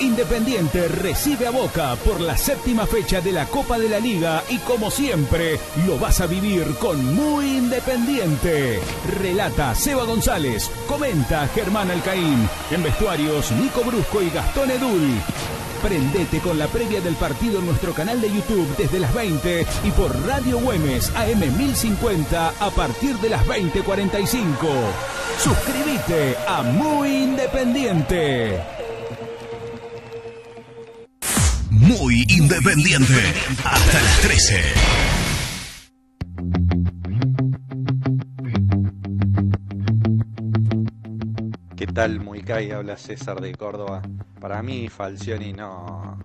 Independiente recibe a Boca por la séptima fecha de la Copa de la Liga y como siempre lo vas a vivir con Muy Independiente. Relata Seba González, comenta Germán Alcaín, en vestuarios Nico Brusco y Gastón Edul. Prendete con la previa del partido en nuestro canal de YouTube desde las 20 y por Radio Güemes AM 1050 a partir de las 20:45. Suscríbete a Muy Independiente. Muy independiente. Hasta las 13. ¿Qué tal, Muicay? Habla César de Córdoba. Para mí, Falcioni no,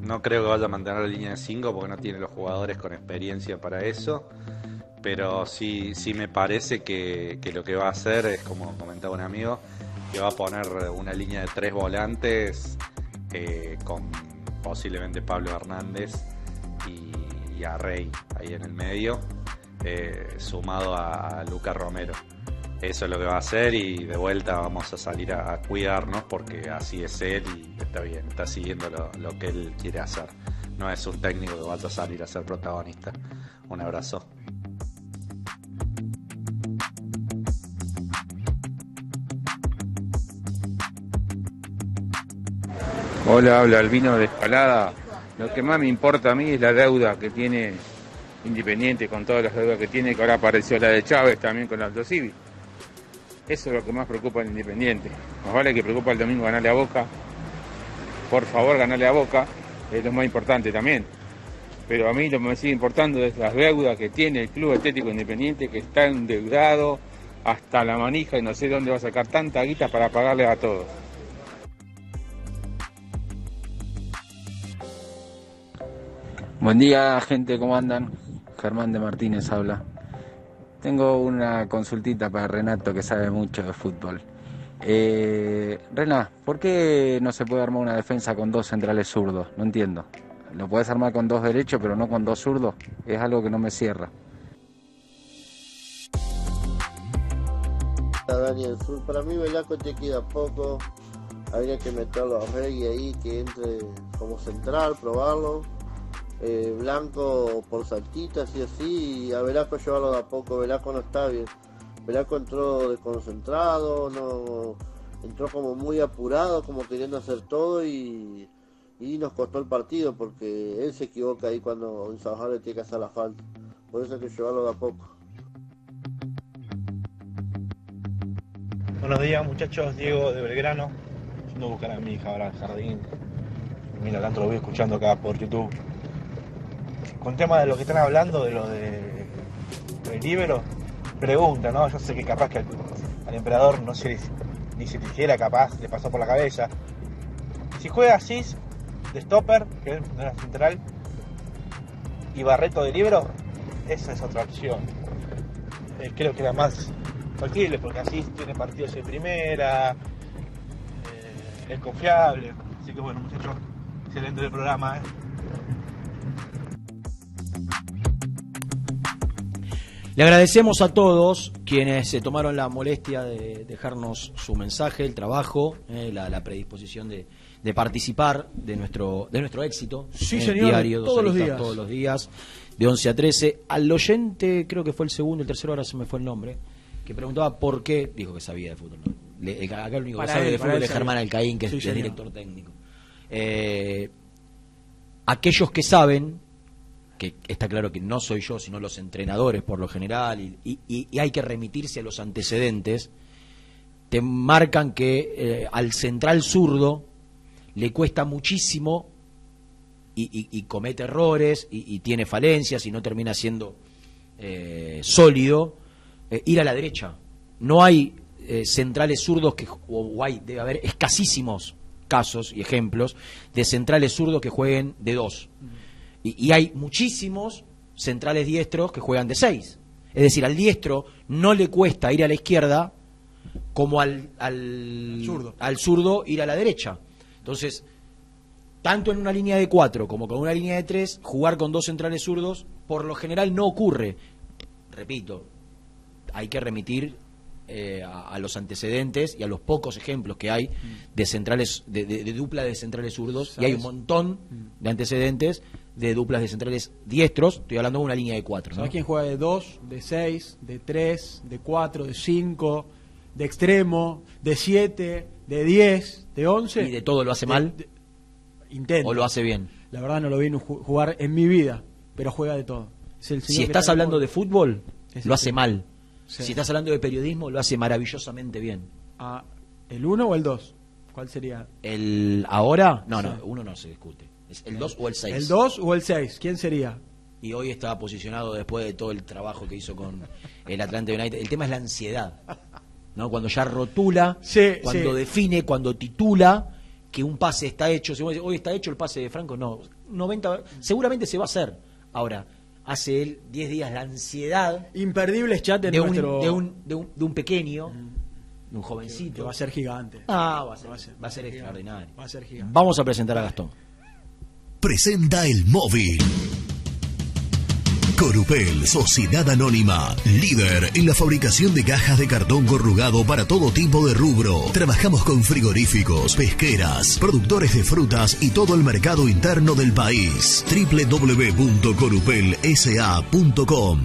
no creo que vaya a mantener la línea de 5 porque no tiene los jugadores con experiencia para eso. Pero sí, sí me parece que, que lo que va a hacer es, como comentaba un amigo, que va a poner una línea de tres volantes eh, con posiblemente Pablo Hernández y, y a Rey ahí en el medio, eh, sumado a, Lucas Romero. Eso es lo que va a hacer y de vuelta vamos a salir a, cuidarnos porque así es él y está bien, está siguiendo lo, lo que él quiere hacer. No es un técnico que va a salir a ser protagonista. Un abrazo. Hola, habla Albino de Escalada. Lo que más me importa a mí es la deuda que tiene Independiente con todas las deudas que tiene, que ahora apareció la de Chávez también con la Alto Civi. Eso es lo que más preocupa al Independiente. Más vale que preocupa el domingo ganarle a Boca. Por favor, ganarle a Boca. Es lo más importante también. Pero a mí lo que me sigue importando es las deudas que tiene el Club Atlético Independiente, que está endeudado hasta la manija y no sé dónde va a sacar tanta guita para pagarle a todos. Buen día, gente, ¿cómo andan? Germán de Martínez habla. Tengo una consultita para Renato que sabe mucho de fútbol. Eh, Rena, ¿por qué no se puede armar una defensa con dos centrales zurdos? No entiendo. Lo puedes armar con dos derechos, pero no con dos zurdos. Es algo que no me cierra. Para mí Velasco te queda poco. Habría que meterlo a Rey ahí, que entre como central, probarlo. Eh, Blanco por saltitas y así, y a Velasco llevarlo de a poco. Velasco no está bien. Velasco entró desconcentrado, no entró como muy apurado, como queriendo hacer todo y, y nos costó el partido porque él se equivoca ahí cuando en le tiene que hacer la falta. Por eso hay que llevarlo de a poco. Buenos días muchachos, Diego de Belgrano. Yendo a buscar a mi hija ahora al jardín. Mira, tanto lo voy escuchando acá por YouTube. Con tema de lo que están hablando, de lo de del libro, pregunta, ¿no? Yo sé que capaz que al, emperador no sé ni si siquiera capaz le pasó por la cabeza. Si juega así, de stopper, que es la central, y Barreto de libro, esa es otra opción. Eh, creo que era más factible, porque así tiene partidos en primera, eh, es confiable. Así que bueno, muchachos, excelente el programa. ¿eh? Le agradecemos a todos quienes se tomaron la molestia de dejarnos su mensaje, el trabajo, eh, la, la, predisposición de, de, participar de nuestro de nuestro éxito. Sí, en señor, diario, todos los días. Todos los días, de 11 a 13. Al oyente, creo que fue el segundo, el tercero, ahora se me fue el nombre, que preguntaba por qué, dijo que sabía de fútbol. ¿no? Le, acá el único para que sabe él, de fútbol es Germán Alcaín, que sí, es el director técnico. Eh, aquellos que saben que está claro que no soy yo, sino los entrenadores por lo general, y, hay que remitirse a los antecedentes, te marcan que eh, al central zurdo le cuesta muchísimo y, comete errores y, tiene falencias y no termina siendo eh, sólido, eh, ir a la derecha. No hay centrales zurdos que, o hay, debe haber escasísimos casos y ejemplos de centrales zurdos que jueguen de dos. Y, y, hay muchísimos centrales diestros que juegan de seis. Es decir, al diestro no le cuesta ir a la izquierda como al, al, zurdo. al zurdo ir a la derecha. Entonces, tanto en una línea de cuatro como con una línea de tres, jugar con dos centrales zurdos, por lo general no ocurre. Repito, hay que remitir eh, a, a, los antecedentes y a los pocos ejemplos que hay de centrales, de, de, de dupla de centrales zurdos, ¿Sabes? y hay un montón de antecedentes de duplas de centrales diestros, estoy hablando de una línea de cuatro. ¿Sabes ¿no? quién juega de dos, de seis, de tres, de cuatro, de cinco, de extremo, de siete, de diez, de once? ¿Y de todo lo hace mal? De, intenta. ¿O lo hace bien? La verdad no lo vi jugar en mi vida, pero juega de todo. si estás hablando de fútbol, lo hace mal. Sí. Si estás hablando de periodismo, lo hace maravillosamente bien. Ah, ¿El 1 o el 2? ¿Cuál sería? ¿El ahora? No, sí. no, uno no se discute. ¿Es el 2 o el 6? ¿El 2 o el 6? ¿Quién sería? Y hoy estaba posicionado después de todo el trabajo que hizo con el Atlante United. El tema es la ansiedad. ¿no? Cuando ya rotula, sí, cuando sí. define, cuando titula que un pase está hecho. Si hoy está hecho el pase de Franco, no. 90, seguramente se va a hacer. Ahora, hace él 10 días la ansiedad. Imperdibles chat de, de, nuestro... un, de, un, de, un, de un pequeño, de un jovencito. Que va a ser gigante. Ah, va a ser, va a ser, va a ser extraordinario. Va a ser gigante. Vamos a presentar a Gastón. Presenta el móvil. Corupel, Sociedad Anónima, líder en la fabricación de cajas de cartón corrugado para todo tipo de rubro. Trabajamos con frigoríficos, pesqueras, productores de frutas y todo el mercado interno del país. www.corupelsa.com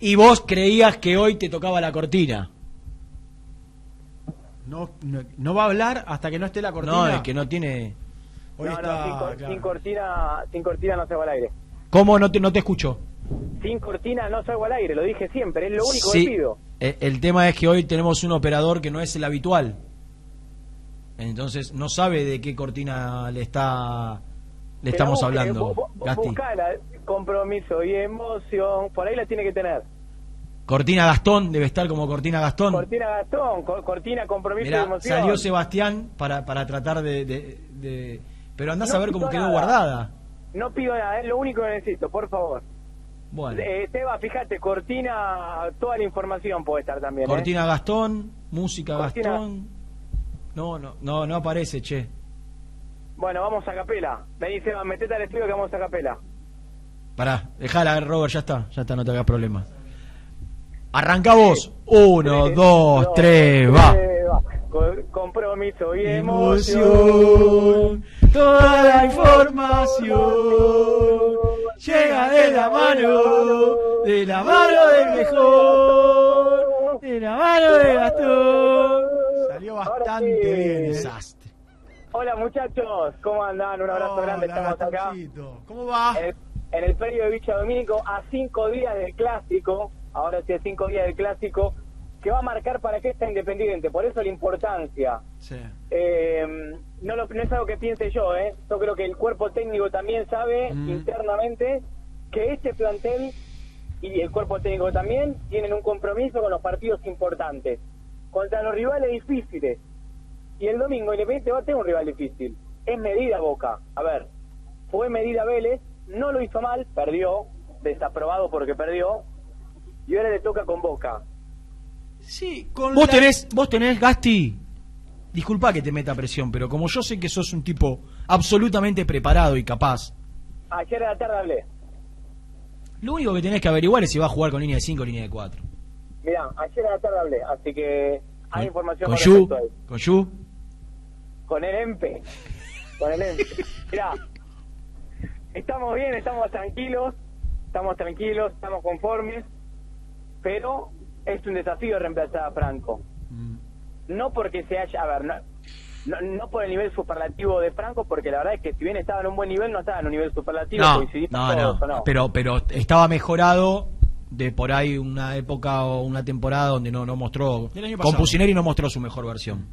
Y vos creías que hoy te tocaba la cortina. No, no, no va a hablar hasta que no esté la cortina. No, es que no tiene... Hoy no, está, no, sin, claro. sin, cortina, sin cortina no salgo al aire. ¿Cómo no te, no te escucho? Sin cortina no salgo al aire, lo dije siempre, es lo único sí, que pido. El, el tema es que hoy tenemos un operador que no es el habitual. Entonces no sabe de qué cortina le está le Pero estamos busque, hablando. Bu, bu, buscala, compromiso y emoción, por ahí la tiene que tener. Cortina Gastón, debe estar como Cortina Gastón. Cortina Gastón, co cortina compromiso Mirá, y emoción. Salió Sebastián para, para tratar de, de, de... Pero andás no, a ver cómo quedó nada. guardada. No pido nada, es lo único que necesito, por favor. Bueno. Eh, Teba, fíjate, Cortina, toda la información puede estar también. ¿eh? Cortina Gastón, música Cortina. Gastón. No, no, no, no aparece, che. Bueno, vamos a capela. Vení, Seba, metete al estudio que vamos a capela. Pará, dejala, Robert, ya está, ya está, no te hagas problemas. Arranca vos. Uno, dos, tres, va. Va. Co- compromiso y emoción. Emoción, toda la información llega de la mano, de la mano del mejor, de la mano de Gastón. Salió bastante bien. ¿eh? Hola muchachos, ¿cómo andan? Un abrazo Hola, grande, estamos acá. Gastoncito. ¿Cómo va? En, en el predio de Villa Domínico, a cinco días del clásico, ahora sí a cinco días del clásico, que va a marcar para que está independiente, por eso la importancia. Sí. Eh, no, lo- no es algo que piense yo, ¿eh? Yo creo que el cuerpo técnico también sabe Mm. internamente que este plantel y el cuerpo técnico también tienen un compromiso con los partidos importantes, contra los rivales difíciles. Y el domingo Independiente va a tener un rival difícil. Es medida Boca. A ver, fue medida Vélez, no lo hizo mal, perdió, desaprobado porque perdió, y ahora le toca con Boca. Sí, con Vos la- tenés, vos tenés, Gasti. Disculpa que te meta presión, pero como yo sé que sos un tipo absolutamente preparado y capaz, Ayer a la tarde hablé. lo único que tenés que averiguar es si va a jugar con línea de 5 o línea de 4. Mirá, ayer a la tarde hablé, así que hay información Con Yu, con Yu. Con el EMPE. Con el EMPE. Mirá, estamos bien, estamos tranquilos, estamos tranquilos, estamos conformes, pero es un desafío reemplazar a Franco. No porque se haya, a ver, no, no, no por el nivel superlativo de Franco, porque la verdad es que si bien estaba en un buen nivel, no estaba en un nivel superlativo. No, no, todos, no, ¿o no? Pero, pero estaba mejorado de por ahí una época o una temporada donde no, no mostró. Con. Pusineri no mostró su mejor versión.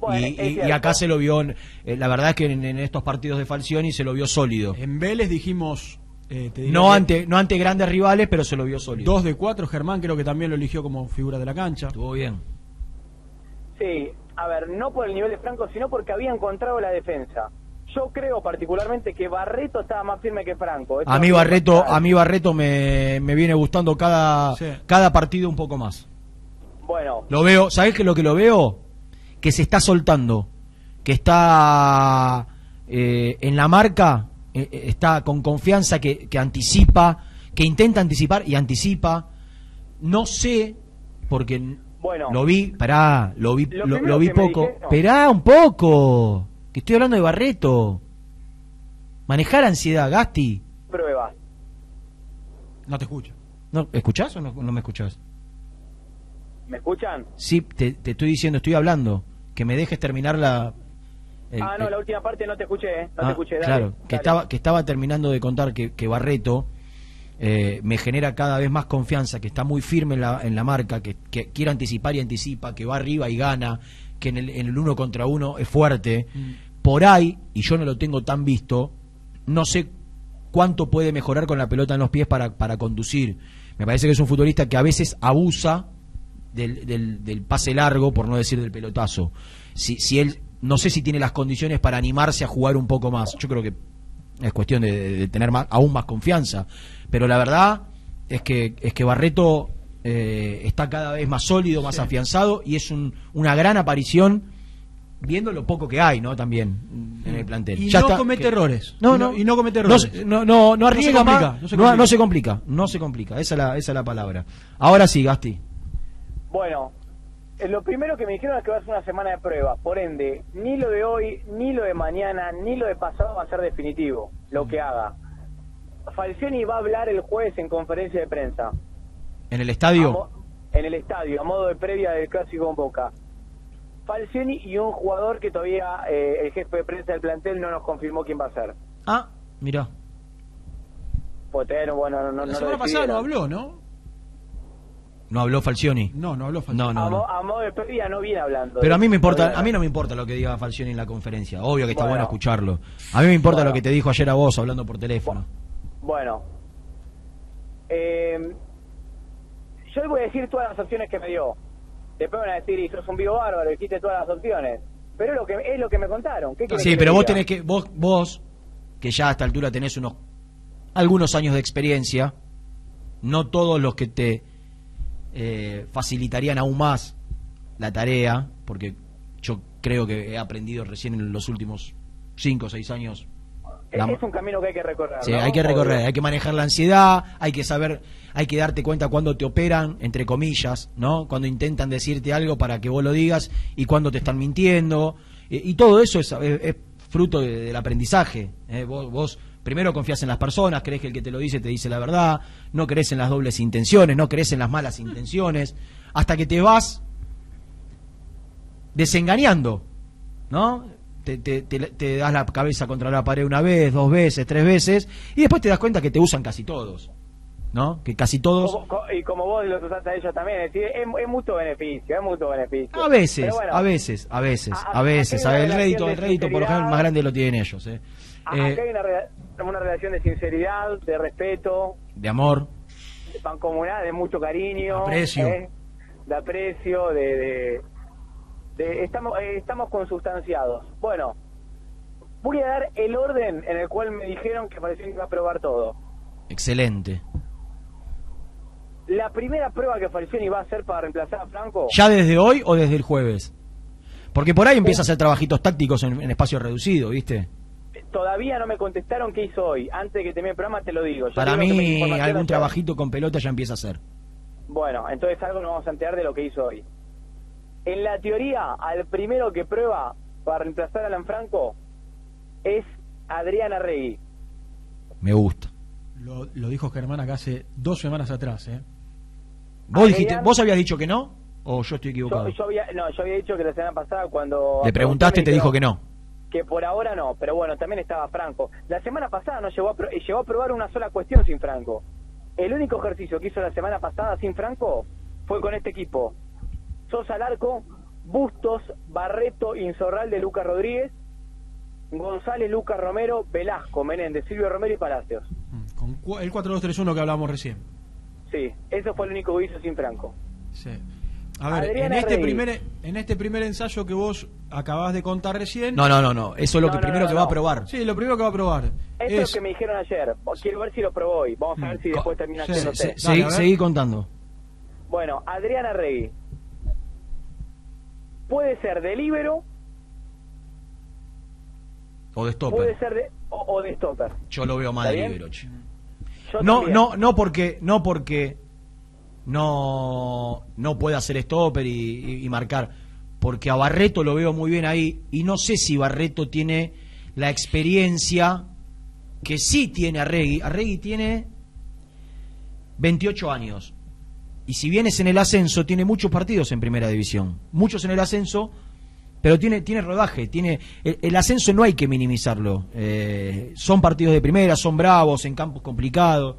Bueno, y, y- acá se lo vio, en- eh, la verdad es que en, en estos partidos de Falcioni se lo vio sólido. En Vélez dijimos. eh, te No ante, no ante grandes rivales, pero se lo vio sólido. Dos de cuatro, Germán creo que también lo eligió como figura de la cancha. Estuvo bien. Sí, a ver, no por el nivel de Franco, sino porque había encontrado la defensa. Yo creo particularmente que Barreto estaba más firme que Franco. Esto A mí Barreto, a mí Barreto me, me viene gustando cada, Sí. cada partido un poco más. Bueno, Lo veo, ¿sabés qué es lo que lo veo? Que se está soltando, que está eh, en la marca, eh, eh, está con confianza, que, que anticipa, que intenta anticipar y anticipa. No sé, porque Bueno. lo vi, pará, lo vi, Lo lo, primero lo vi poco. dijeron- Esperá un poco, que estoy hablando de Barreto. Manejar ansiedad, Gasti. pruebas. No te escucho. ¿No, ¿Escuchás o no, no me escuchás? ¿Me escuchan? Sí, te, te estoy diciendo, estoy hablando. Que me dejes terminar la... el- ah, no, el- la última parte no te escuché, ¿eh? No Ah, te escuché. dale, claro, que estaba, que estaba terminando de contar que, que Barreto eh, me genera cada vez más confianza, que está muy firme en la, en la marca, que, que quiere anticipar y anticipa, que va arriba y gana, que en el, en el uno contra uno es fuerte. Por ahí, y yo no lo tengo tan visto, no sé cuánto puede mejorar con la pelota en los pies para, para conducir. Me parece que es un futbolista que a veces abusa del, del, del pase largo, por no decir del pelotazo. Si, si él, no sé si tiene las condiciones para animarse a jugar un poco más. Yo creo que es cuestión de- de tener más, aún más confianza. Pero la verdad es que, es que Barreto eh, está cada vez más sólido, más afianzado y es un- una gran aparición viendo lo poco que hay, ¿no? También en el plantel. Y Ya no está, comete que- errores. No, no- no, y no comete errores. se- No, no, no No se arriesga complica, más. no se complica. no se complica, no se complica. Esa es la, esa es la palabra. Ahora sí, Gasti. Bueno, eh, lo primero que me dijeron es que va a ser una semana de prueba. Por ende, ni lo de hoy, ni lo de mañana, ni lo de pasado va a ser definitivo, lo que haga. Falcioni va a hablar el jueves en conferencia de prensa. En el estadio. en el estadio, a modo de previa del clásico con Boca. Falcioni y un jugador que todavía eh, el jefe de prensa del plantel no nos confirmó quién va a ser. Ah, mira. Pues todavía no, bueno, no, no, La semana lo pasada no habló, ¿no? No habló Falcioni. No, no habló No, no, a, no. mo- a modo de previa no viene hablando. Pero a mí me importa, a mí no me importa lo que diga Falcioni en la conferencia. Obvio que está Bueno. bueno escucharlo. A mí me importa Bueno. lo que te dijo ayer a vos hablando por teléfono. Bueno, eh, yo le voy a decir todas las opciones que me dio. Después van a decir, y sos un vivo bárbaro, dijiste todas las opciones. Pero es lo que, es lo que me contaron. ¿Qué Sí, que pero vos diga? tenés que vos vos que ya a esta altura tenés unos algunos años de experiencia, no todos los que te eh, facilitarían aún más la tarea, porque yo creo que he aprendido recién en los últimos cinco o seis años. Es, la- es un camino que hay que recorrer. Sí, ¿no? hay que recorrer, hay que manejar la ansiedad, hay que saber, hay que darte cuenta cuando te operan, entre comillas, ¿no? Cuando intentan decirte algo para que vos lo digas y cuando te están mintiendo. Y, y todo eso es, es- es fruto de- del aprendizaje. ¿eh? Vos, vos primero confías en las personas, crees que el que te lo dice te dice la verdad, no crees en las dobles intenciones, no crees en las malas intenciones, hasta que te vas desengañando, ¿no? Te, te- te- te das la cabeza contra la pared una vez, dos veces, tres veces, y después te das cuenta que te usan casi todos, ¿no? Que casi todos, Como- y como vos los usaste a ellos también, es, decir, es, es mucho beneficio, es mucho beneficio. a veces, bueno, a veces, a veces, a- a veces, a- el rédito, el de rédito por lo general más grande lo tienen ellos, ¿eh? a- Eh, acá hay una, rela- una relación de sinceridad, de respeto, de amor, de mancomunidad, de mucho cariño. Aprecio. ¿eh? De aprecio, de... de, de- estamos, eh, estamos consustanciados. Bueno, voy a dar el orden en el cual me dijeron que parecía que iba a probar todo. excelente. La primera prueba que Falcioni va a hacer para reemplazar a Franco... ¿Ya desde hoy o desde el jueves? Porque por ahí empieza a hacer trabajitos tácticos en, en espacio reducido, ¿viste? Todavía no me contestaron qué hizo hoy. Antes de que termine el programa te lo digo. Yo Para mí algún trabajito con pelota ya empieza a hacer. Bueno, entonces algo nos vamos a enterar de lo que hizo hoy. En la teoría, al primero que prueba para reemplazar a Alan Franco es Adrián Arregui. Me gusta. Lo, lo dijo Germán acá hace dos semanas atrás, ¿eh? ¿Vos, dijiste, ¿Vos habías dicho que no? ¿O yo estoy equivocado? yo había, no, yo había dicho que la semana pasada cuando... Le preguntaste y te dijo que no. Que por ahora no, pero bueno, también estaba Franco. La semana pasada no llegó a, pro- llegó a probar una sola cuestión sin Franco. El único ejercicio que hizo la semana pasada sin Franco fue con este equipo. Sosa al arco, Bustos, Barreto, Insorral de Lucas Rodríguez, González, Lucas Romero, Velasco, Menéndez, Silvio Romero y Palacios. Con cu- el 4-2-3-1 que hablábamos recién. Sí, eso fue el único que hizo sin Franco. Sí. A ver, en este, primer, en este primer ensayo que vos acabás de contar recién. No, no, no, no. Eso es lo No, que no, primero no, que va a probar. Sí, lo primero que va a probar. Eso es es, lo que me dijeron ayer. Quiero ver si lo probó hoy. Vamos a ver si después termina sí, seguí contando. Bueno, Adrián Arregui. Puede ser de líbero, O de stopper. puede ser de, o, o de stopper. Yo lo veo más ¿Está de bien? libero, No, también. no, no porque, no porque no, no puede hacer stopper y, y- y marcar. Porque a Barreto lo veo muy bien ahí. Y no sé si Barreto tiene la experiencia que sí tiene Arregui. Arregui tiene 28 años. Y si vienes en el ascenso, tiene muchos partidos en primera división. Muchos en el ascenso, pero tiene, tiene rodaje. Tiene, el, el ascenso no hay que minimizarlo. Eh, son partidos de primera, son bravos, en campos complicados.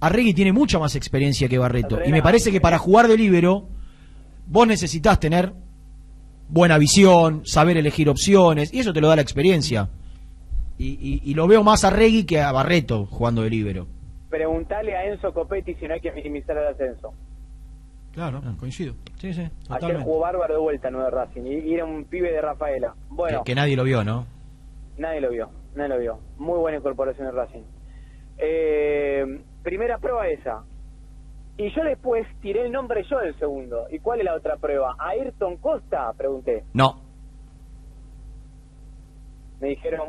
Arregui tiene mucha más experiencia que Barreto. Y me parece que para jugar de líbero, vos necesitas tener buena visión, saber elegir opciones, y eso te lo da la experiencia. Y, y- y lo veo más a Arregui que a Barreto jugando de líbero. Preguntale a Enzo Copetti si no hay que minimizar el ascenso. Claro, coincido. Sí, sí, Ayer jugó bárbaro de vuelta en Nueva Racing y, y era un pibe de Rafaela. Bueno, Que, que nadie lo vio, ¿no? nadie lo vio, nadie lo vio. Muy buena incorporación de Racing. Eh, primera prueba esa. Y yo después tiré el nombre yo del segundo. ¿Y cuál es la otra prueba? ¿Ayrton Costa? Pregunté. No. Me dijeron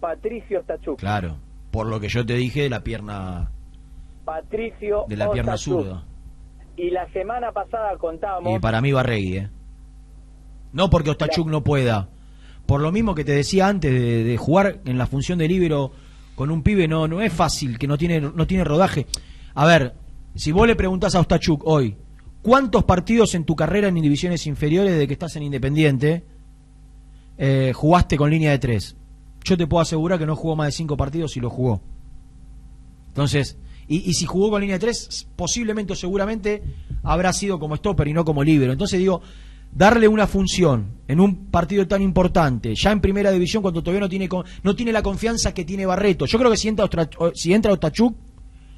Patricio Tachuk. Claro. Por lo que yo te dije de la pierna, Patricio de la pierna zurda. Y la semana pasada contábamos... Y para mí Barregui, ¿eh? No porque Ostachuk no pueda. Por lo mismo que te decía antes de, de jugar en la función de líbero con un pibe no no es fácil, que no tiene no tiene rodaje. A ver, si vos le preguntás a Ostachuk hoy, ¿cuántos partidos en tu carrera en divisiones inferiores de que estás en Independiente eh, jugaste con línea de tres? Yo te puedo asegurar que no jugó más de cinco partidos y lo jugó. Entonces, y, si jugó con línea de tres, posiblemente o seguramente habrá sido como stopper y no como líbero. Entonces digo, darle una función en un partido tan importante, ya en primera división cuando todavía no tiene no tiene la confianza que tiene Barreto. Yo creo que si entra si Ostachuk,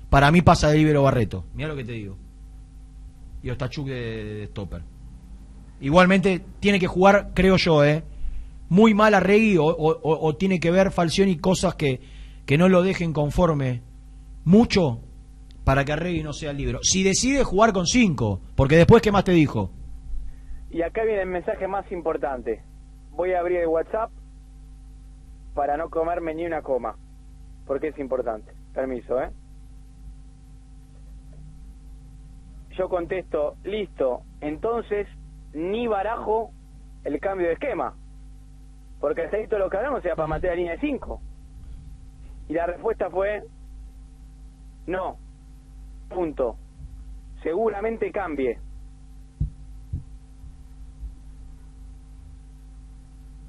para mí pasa de líbero Barreto. Mira lo que te digo. Y Ostachuk de, de stopper. Igualmente tiene que jugar, creo yo, eh, muy mal a Regui o, tiene que ver Falcioni cosas que, que no lo dejen conforme mucho para que Regui no sea el libro. Si decide jugar con cinco, porque después, ¿qué más te dijo? Y acá viene el mensaje más importante. Voy a abrir el WhatsApp para no comerme ni una coma, porque es importante. Permiso, ¿eh? Yo contesto, listo, entonces ni barajo el cambio de esquema, porque hasta ahí todo lo que hablamos era para mantener la línea de 5. Y la respuesta fue, no, punto, seguramente cambie.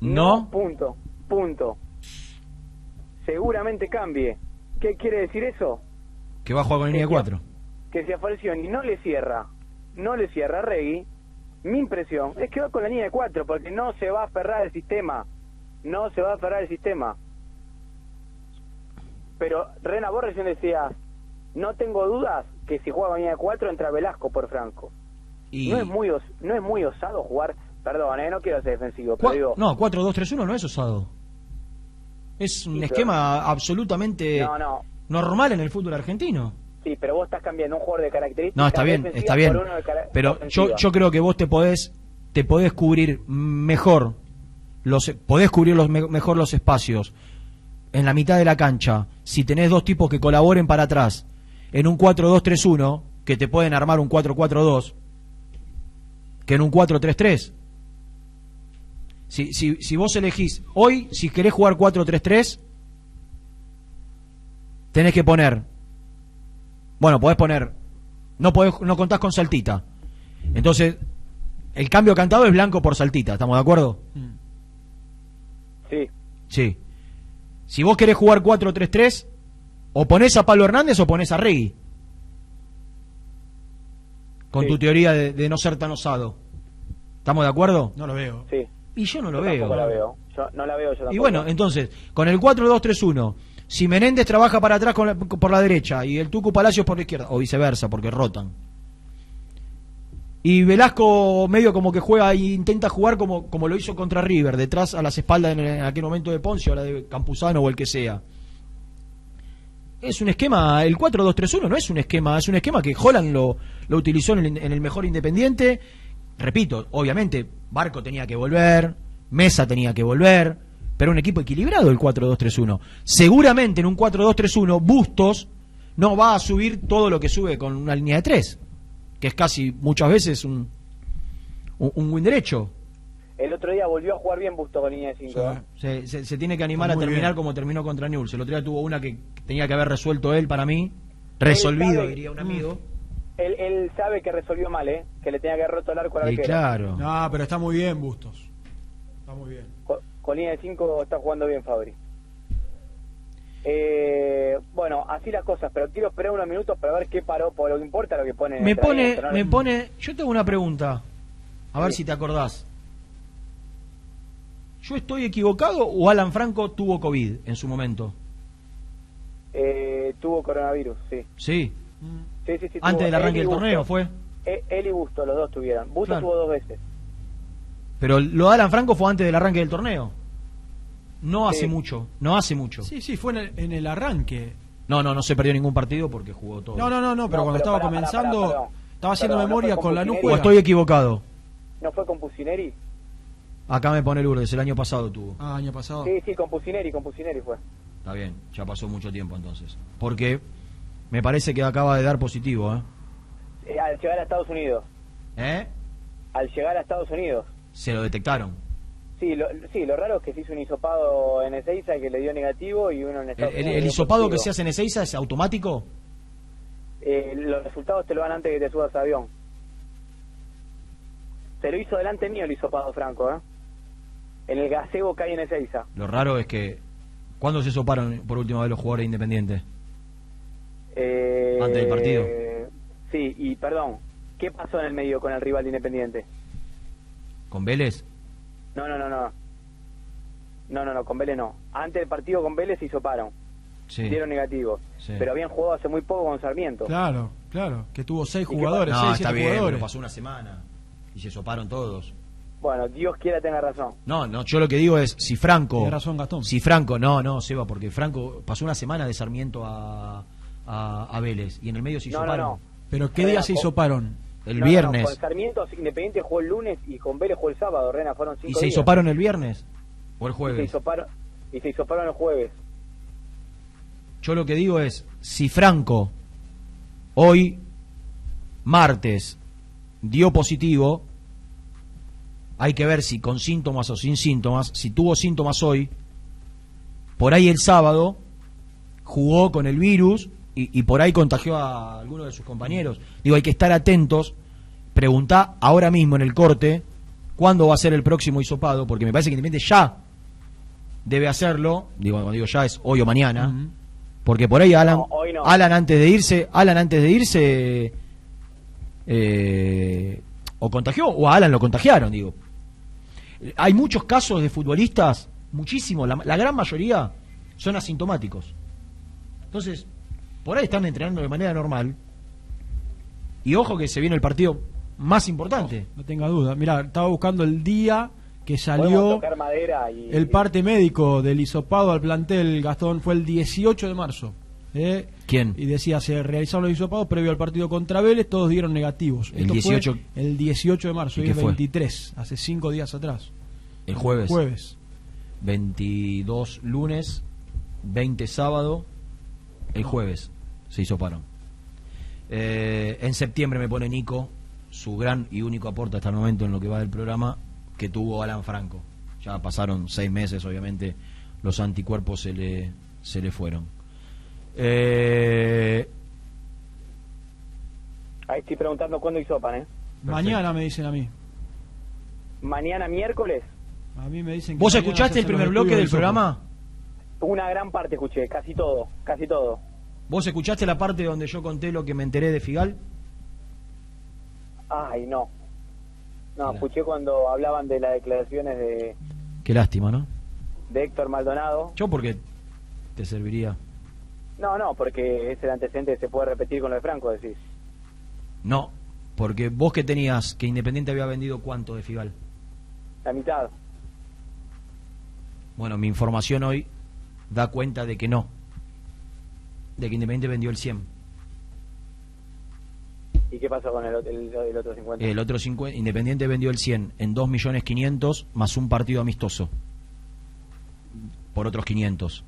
No. Punto, punto. Seguramente cambie. ¿Qué quiere decir eso? Que va a jugar con línea de cuatro. Que si a Falcioni no le cierra, no le cierra a Regui, mi impresión es que va con la línea de cuatro, porque no se va a aferrar el sistema. No se va a aferrar el sistema. Pero Rena, vos recién decías, no tengo dudas que si juega de cuatro entra Velasco por Franco. Y- No es muy os- no es muy osado jugar, perdón, eh, no quiero ser defensivo, pero Cua- digo, No, 4-2-3-1 no es osado. Es un Sí, pero- esquema absolutamente no, no, normal en el fútbol argentino. sí, pero vos estás cambiando un jugador de características No, está bien, está bien. Pero yo, yo creo que vos te podés, te podés cubrir mejor, los, podés cubrir los, me- mejor los espacios en la mitad de la cancha si tenés dos tipos que colaboren para atrás en un 4-2-3-1 que te pueden armar un 4-4-2 que en un 4-3-3. Si, si, si vos elegís hoy, si querés jugar 4-3-3, tenés que poner. Bueno, podés poner. No, podés, no contás con Saltita. Entonces, el cambio cantado es blanco por Saltita. ¿Estamos de acuerdo? Sí, Sí. Si vos querés jugar 4-3-3, o ponés a Pablo Hernández o ponés a Regui. Con Sí. tu teoría de, de no ser tan osado. ¿Estamos de acuerdo? No lo veo. sí. Y yo no lo Yo veo. la veo. Yo no la veo yo tampoco. Y bueno, entonces, con el 4-2-3-1, si Menéndez trabaja para atrás con la- por la derecha y el Tucu Palacios por la izquierda, o viceversa, porque rotan. Y Velasco medio como que juega e intenta jugar como, como lo hizo contra River, detrás a las espaldas en, en aquel momento de Poncio, ahora de Campuzano o el que sea. Es un esquema, el 4-2-3-1 no es un esquema, es un esquema que Holland lo, lo utilizó en el, en el mejor Independiente. Repito, obviamente, Barco tenía que volver, Mesa tenía que volver, pero un equipo equilibrado el 4-2-3-1. Seguramente en un 4-2-3-1, Bustos no va a subir todo lo que sube con una línea de 3, que es casi muchas veces un, un, un win derecho. El otro día volvió a jugar bien Busto con línea de 5. Se, se- se tiene que animar a terminar bien. como terminó contra Newell's. El otro día tuvo una que tenía que haber resuelto él para mí. Resolvido, sabe- diría un amigo. Él, él sabe que resolvió mal, ¿eh? Que le tenía que haber roto el arco al Y arquero. claro. No, pero está muy bien, Bustos. Está muy bien. Con, con línea de 5 está jugando bien Fabri. Eh, bueno, así las cosas, pero quiero esperar unos minutos para ver qué paró, por lo que importa lo que pone. Me pone, me pone. Yo tengo una pregunta. A ver si te acordás. ¿Yo estoy equivocado o Alan Franco tuvo COVID en su momento? Eh, tuvo coronavirus, sí. Sí. Sí, sí, sí, Antes del arranque del torneo fue. Eh, él y Busto, los dos tuvieron. Busto Claro. tuvo dos veces. Pero lo de Alan Franco fue antes del arranque del torneo. No hace Sí. mucho. No hace mucho. Sí, sí, fue en el, en el arranque. No, no, no se perdió ningún partido porque jugó todo. No, no, no, no, pero No, cuando pero estaba comenzando, estaba haciendo Perdón, ¿no memoria con con la nuca. ¿O estoy equivocado? ¿No fue con Pusineri? Acá me pone Lourdes, el año pasado tuvo. Ah, año pasado. Sí, sí, con Pusineri, con Pusineri fue. Está bien, ya pasó mucho tiempo entonces. Porque me parece que acaba de dar positivo, ¿eh? Eh, al llegar a Estados Unidos. ¿Eh? Al llegar a Estados Unidos. Se lo detectaron. Sí, lo, sí, lo raro es que se hizo un hisopado en Ezeiza que le dio negativo y uno en ¿El, Estados el- el dio hisopado que se hace en Ezeiza es automático? Eh, los resultados te lo dan antes que te subas a avión. Se lo hizo delante mío el hisopado Franco, ¿eh? En el gazebo que hay en Ezeiza. Lo raro es que... ¿Cuándo se soparon por última vez los jugadores independientes? Eh, Antes del partido. Sí, y perdón, ¿qué pasó en el medio con el rival de Independiente? ¿Con Vélez? No, no, no, no. No, no, no, con Vélez no. Antes del partido con Vélez se hisoparon. Sí. Dieron negativos. Sí. Pero habían jugado hace muy poco con Sarmiento. Claro, claro, que tuvo seis ¿Y qué jugadores, No, seis, está siete bien, jugadores. pero pasó una semana y se soparon todos. Bueno, Dios quiera tenga razón. No, no, yo lo que digo es, si Franco... Tiene razón, Gastón. Si Franco, no, no, Seba, porque Franco pasó una semana de Sarmiento a, a, a Vélez y en el medio se hizo No, no, paro. no. ¿Pero qué día se hizo paron? El No, viernes. no, con Sarmiento Independiente jugó el lunes y con Vélez jugó el sábado, Rena, fueron cinco ¿Y se hizo días. paro en el viernes? ¿O el Y se jueves? hizo paro, y se hizo paro el jueves. Yo lo que digo es, si Franco hoy, martes, dio positivo, hay que ver si con síntomas o sin síntomas, si tuvo síntomas hoy, por ahí el sábado jugó con el virus y, y por ahí contagió a alguno de sus compañeros. Digo, hay que estar atentos, preguntá ahora mismo en el corte cuándo va a ser el próximo hisopado, porque me parece que Independiente ya debe hacerlo, digo, cuando digo ya es hoy o mañana, porque por ahí Alan, No, hoy no. Alan antes de irse, Alan antes de irse eh, o contagió o a Alan lo contagiaron, digo. Hay muchos casos de futbolistas, muchísimos, la, la gran mayoría son asintomáticos. Entonces, por ahí están entrenando de manera normal. Y ojo que se viene el partido más importante. No tenga duda. Mira, estaba buscando el día que salió tocar madera y... el parte médico del hisopado al plantel, Gastón, fue el 18 de marzo. ¿eh? ¿Quién? Y decía, se realizaron los hisopados previo al partido contra Vélez, todos dieron negativos. El Esto fue 18 el 18 de marzo, ¿Y es fue? 23, hace cinco días atrás. El jueves. Jueves. 22 lunes, 20 sábado, el jueves se hizo paro. Eh, en septiembre me pone Nico, su gran y único aporte hasta el momento en lo que va del programa, que tuvo Alan Franco. Ya pasaron seis meses, obviamente, los anticuerpos se le, se le fueron. Eh, Ahí estoy preguntando cuándo hisopan, ¿eh? Mañana me dicen a mí. Mañana miércoles, A mí me dicen que ¿Vos escuchaste el primer bloque del programa? una gran parte escuché, casi todo, casi todo. ¿Vos escuchaste la parte donde yo conté lo que me enteré de Figal? Ay, no. No, escuché cuando hablaban de las declaraciones de, Qué lástima, ¿no? de Héctor Maldonado. Yo porque te serviría. No, no, porque es el antecedente que se puede repetir con lo de Franco, decís. No, porque vos que tenías que Independiente había vendido cuánto de Figal. La mitad. Bueno, mi información hoy da cuenta de que no. De que Independiente vendió el 100. ¿Y qué pasó con el, el- el otro 50? El otro 50, Independiente vendió el 100 en 2 millones 500 más un partido amistoso. Por otros 500.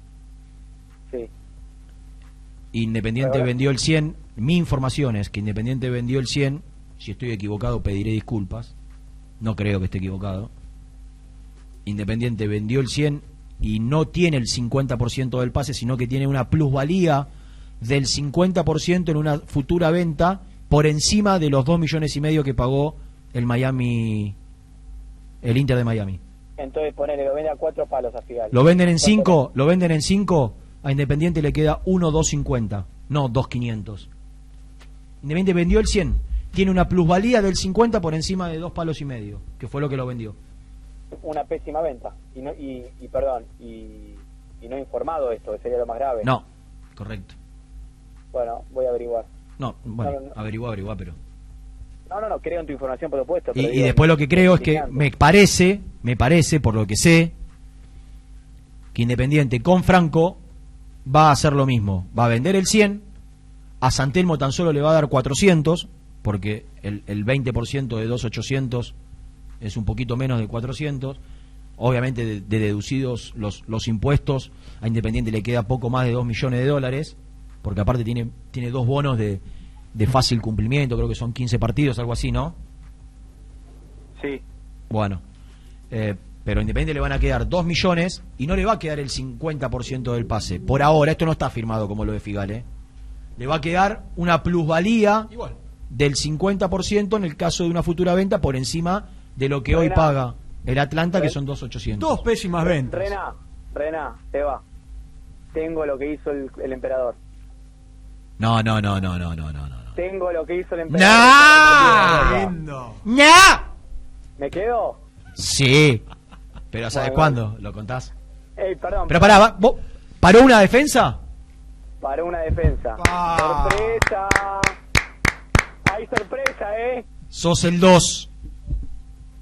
Sí. Independiente Ahora- vendió el 100. Mi información es que Independiente vendió el 100. Si estoy equivocado, pediré disculpas. No creo que esté equivocado. Independiente vendió el 100 y no tiene el 50% del pase, sino que tiene una plusvalía del 50% en una futura venta por encima de los 2 millones y medio que pagó el Miami, el Inter de Miami. Entonces ponele, lo vende a cuatro palos a Figal. Lo venden en ¿Cuánto 5, lo venden en 5, a Independiente le queda 1.250, no 2.500. Independiente vendió el 100, tiene una plusvalía del 50 por encima de dos palos y medio, que fue lo que lo vendió. Una pésima venta. Y, no, y, y perdón, y, y no informado esto, que sería lo más grave. No, correcto. Bueno, voy a averiguar. No, bueno, No, no, no. averigua, averigua, pero... No, no, no, creo en tu información, por supuesto. Y, pero y digo, después lo que creo es que me parece, me parece, por lo que sé, que Independiente con Franco va a hacer lo mismo. Va a vender el 100, a Santelmo tan solo le va a dar 400, porque el, el 20% de 2.800 es un poquito menos de 400. Obviamente de, de deducidos los, los impuestos, a Independiente le queda poco más de 2 millones de dólares, porque aparte tiene, tiene dos bonos de, de fácil cumplimiento, creo que son 15 partidos, algo así, ¿no? Sí. Bueno, eh, pero a Independiente le van a quedar 2 millones y no le va a quedar el 50% del pase. Por ahora, esto no está firmado como lo de Figal, ¿eh? Le va a quedar una plusvalía del 50% en el caso de una futura venta por encima de lo que hoy Rená. paga el Atlanta, que son 2.800. Dos pésimas ventas. Rena, Rena, te va. Tengo lo que hizo el, el emperador. No, no, no, no, no, no, no. no. Tengo lo que hizo el ¡No! emperador. ¡No! ¿Me quedo? Sí, pero ¿sabes Bueno, cuándo? ¿Lo contás? Ey, perdón. Pero pará, va- ¿vos- ¿paró una defensa? Para una defensa. Ah. Sorpresa. Hay sorpresa, ¿eh? Sos el 2.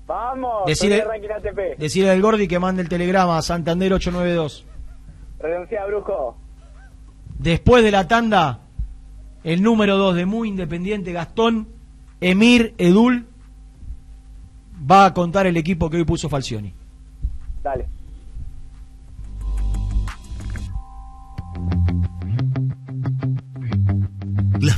Vamos, Decile- soy de Ranking ATP. Decirle al Gordi que mande el telegrama a Santander 892. Renuncia, brujo. Después de la tanda, el número 2 de Muy Independiente, Gastón Emir Edul, va a contar el equipo que hoy puso Falcioni. Dale.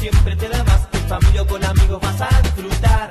Siempre te da más. En familia o con amigos vas a disfrutar.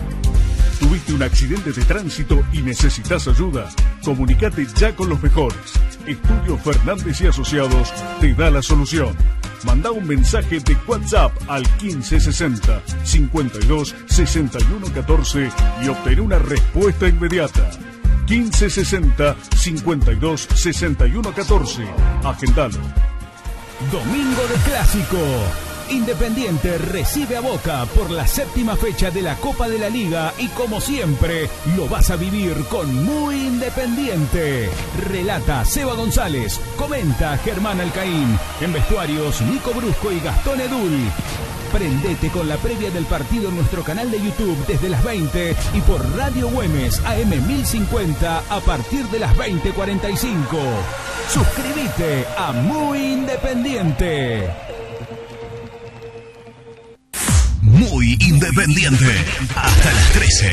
¿Tuviste un accidente de tránsito y necesitas ayuda? Comunicate ya con los mejores. Estudio Fernández y Asociados te da la solución. Manda un mensaje de WhatsApp al 1560 52 61 14 y obtén una respuesta inmediata. 1560 52 61 14. Agendalo. Domingo de Clásico. Independiente recibe a Boca por la séptima fecha de la Copa de la Liga y como siempre lo vas a vivir con Muy Independiente. Relata Seba González, comenta Germán Alcaín, en vestuarios Nico Brusco y Gastón Edul. Prendete con la previa del partido en nuestro canal de YouTube desde las 20 y por Radio Güemes AM 1050 a partir de las 20:45. Suscríbete a Muy Independiente. Muy independiente. Hasta las 13.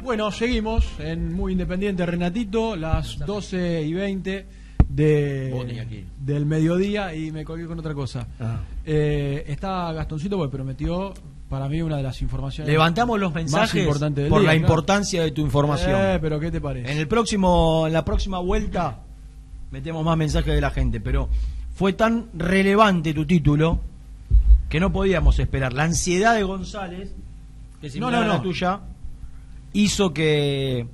Bueno, seguimos en Muy Independiente Renatito, las 12 y 20 de, Vos tenés aquí. del mediodía y me colgué con otra cosa. Ah. Eh, está Gastoncito porque prometió para mí una de las informaciones Levantamos los mensajes por día, la claro. importancia de tu información. Eh, pero ¿qué te parece? En el próximo, en la próxima vuelta metemos más mensajes de la gente, pero fue tan relevante tu título que no podíamos esperar. La ansiedad de González, que es No, no, a la no. tuya, hizo que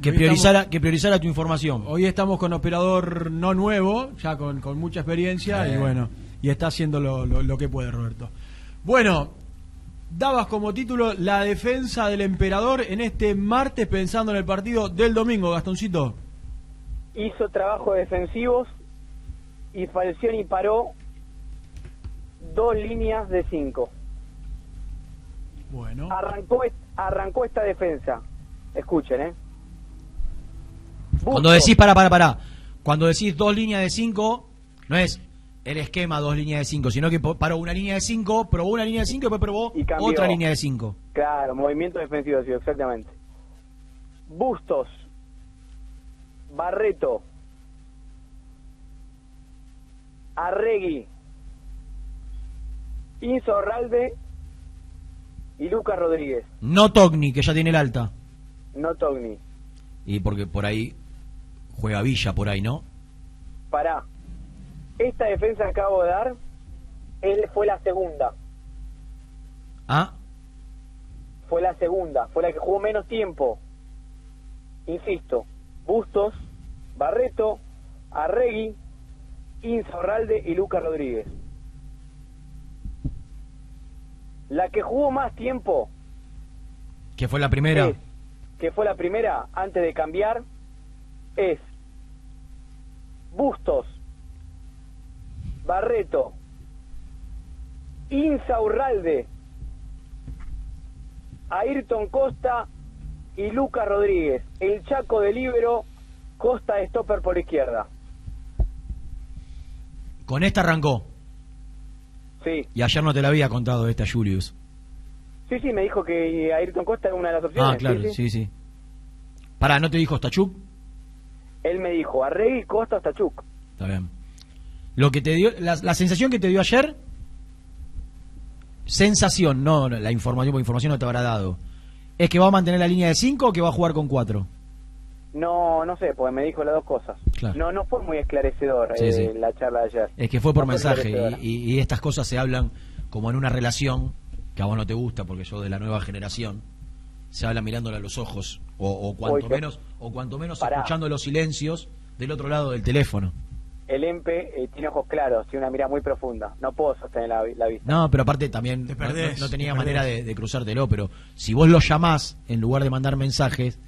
que Hoy priorizara estamos- que priorizara tu información. Hoy estamos con operador no nuevo, ya con, con mucha experiencia Eh. y bueno, y está haciendo lo, lo- lo que puede Roberto. Bueno, dabas como título la defensa del emperador en este martes pensando en el partido del domingo, Gastoncito. hizo trabajos defensivos y Falcioni paró dos líneas de cinco. Bueno. Arrancó, arrancó esta defensa. Escuchen, ¿eh? Cuando decís para para para, cuando decís dos líneas de cinco, no es el esquema dos líneas de cinco, sino que paró una línea de cinco, probó una línea de cinco y después probó Y otra línea de cinco. Claro, movimiento defensivo, sí, exactamente. Bustos, Barreto, Arregui, Insorralde y Lucas Rodríguez, No Togni, que ya tiene el alta. no Togni. Y porque por ahí juega Villa por ahí, ¿no? Pará. Esta defensa que acabo de dar, él fue la segunda. Ah, Fue la segunda, fue la que jugó menos tiempo. Insisto, Bustos, Barreto, Arregui, Insaurralde y Lucas Rodríguez. La que jugó más tiempo, que fue la primera. Es. que fue la primera antes de cambiar, es Bustos, Barreto, Insaurralde, Ayrton Costa y Lucas Rodríguez. El Chaco de Libero, Costa de Stopper por izquierda. Con esta arrancó. Sí, Y ayer no te la había contado esta Julius. sí, sí, me dijo que Ayrton Costa era una de las opciones. Ah, claro, sí, sí. sí, sí. Pará, ¿no te dijo Stachuk? Él me dijo, Arregui, Costa, Stachuk. Está bien. Lo que te dio, la, la sensación que te dio ayer, sensación, no no, la información, porque información no te habrá dado, es que va a mantener la línea de 5 o que va a jugar con 4. No, no sé, porque me dijo las dos cosas. Claro. No, no fue muy esclarecedor Sí, eh, sí. la charla de ayer. Es que fue por No mensaje y, y- y estas cosas se hablan como en una relación que a vos no te gusta porque yo de la nueva generación se habla mirándola a los ojos O, o cuanto menos, o cuanto menos Pará. escuchando los silencios del otro lado del teléfono. El EMPE eh, tiene ojos claros, tiene una mirada muy profunda. No puedo sostener la, la vista. No, pero aparte también no- perdés, no, no tenía te manera de, de cruzártelo, pero si vos lo llamás en lugar de mandar mensajes,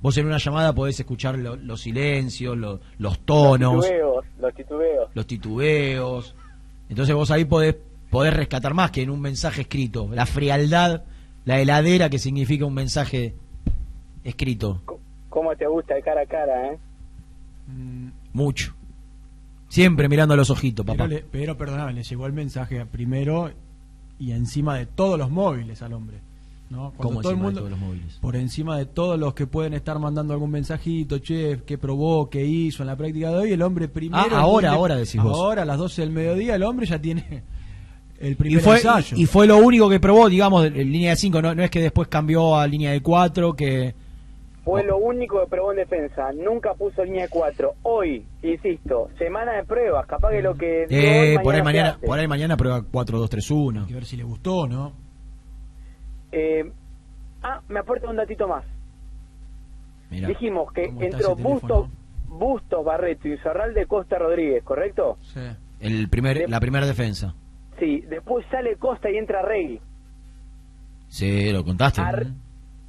vos en una llamada podés escuchar lo- los silencios, lo- los tonos, Los titubeos, los titubeos. los titubeos. Entonces vos ahí podés, podés rescatar más que en un mensaje escrito. La frialdad, la heladera que significa un mensaje escrito. ¿Cómo te gusta de cara a cara, eh? Mucho. Siempre mirando a los ojitos, Pero, papá. le- pero perdóname, le llegó el mensaje primero y encima de todos los móviles al hombre. ¿no? Cuando ¿Cómo todo el encima de mundo, todos los móviles? Por encima de todos los que pueden estar mandando algún mensajito, che, qué probó, qué hizo en la práctica de hoy, el hombre primero. Ah, ahora, ahora decís vos. Ahora, a las 12 del mediodía, el hombre ya tiene [LAUGHS] el Y primer fue, ensayo. y, y fue lo único que probó, digamos, en línea de 5. No, no es que después cambió a línea de 4, que... Fue lo único que probó en defensa. Nunca puso línea de 4. Hoy, insisto, semana de pruebas. Capaz que lo que. Eh, hoy, por, ahí mañana, por ahí mañana prueba 4-2-3-1. Hay que ver si le gustó, ¿no? Eh, ah, me aporta un datito más. Mirá. Dijimos que ¿Cómo está entró ese Bustos, Barreto y Zarral de Costa Rodríguez, ¿correcto? Sí. El primer, la primera defensa. Sí, después sale Costa y entra Regui. Sí, lo contaste. Ar-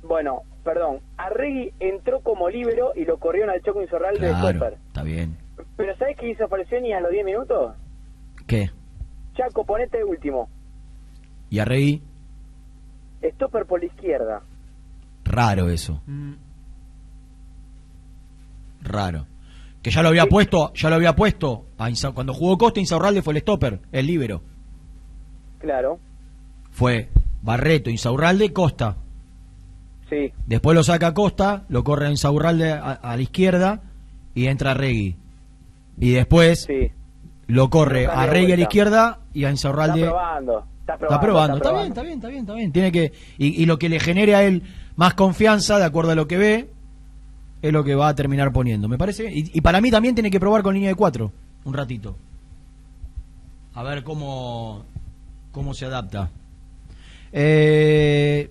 Bueno, perdón, Arregui entró como líbero y lo corrieron al Choco Insorral de Claro, Stopper. está bien. Pero ¿sabes qué hizo Falcioni a los 10 minutos? ¿Qué? Chaco, ponete último. Y a Rey, Stopper por la izquierda. raro eso. Mm, Raro. Que ya lo había puesto, ya lo había puesto. a Insa- cuando jugó Costa, Insaurralde fue el stopper, el líbero. Claro, Fue Barreto, Insaurralde, Costa. Sí. Después lo saca Costa, lo corre a Insaurralde a, a la izquierda y entra Regui. Y después Sí. lo corre a Regui a la izquierda y a Está Insaurralde. probando. Está probando. Está probando, está bien, está bien, está bien, está bien. Tiene que y, y lo que le genere a él más confianza, de acuerdo a lo que ve, es lo que va a terminar poniendo. Me parece. Y, y para mí también tiene que probar con línea de cuatro, un ratito. A ver cómo cómo se adapta. Eh...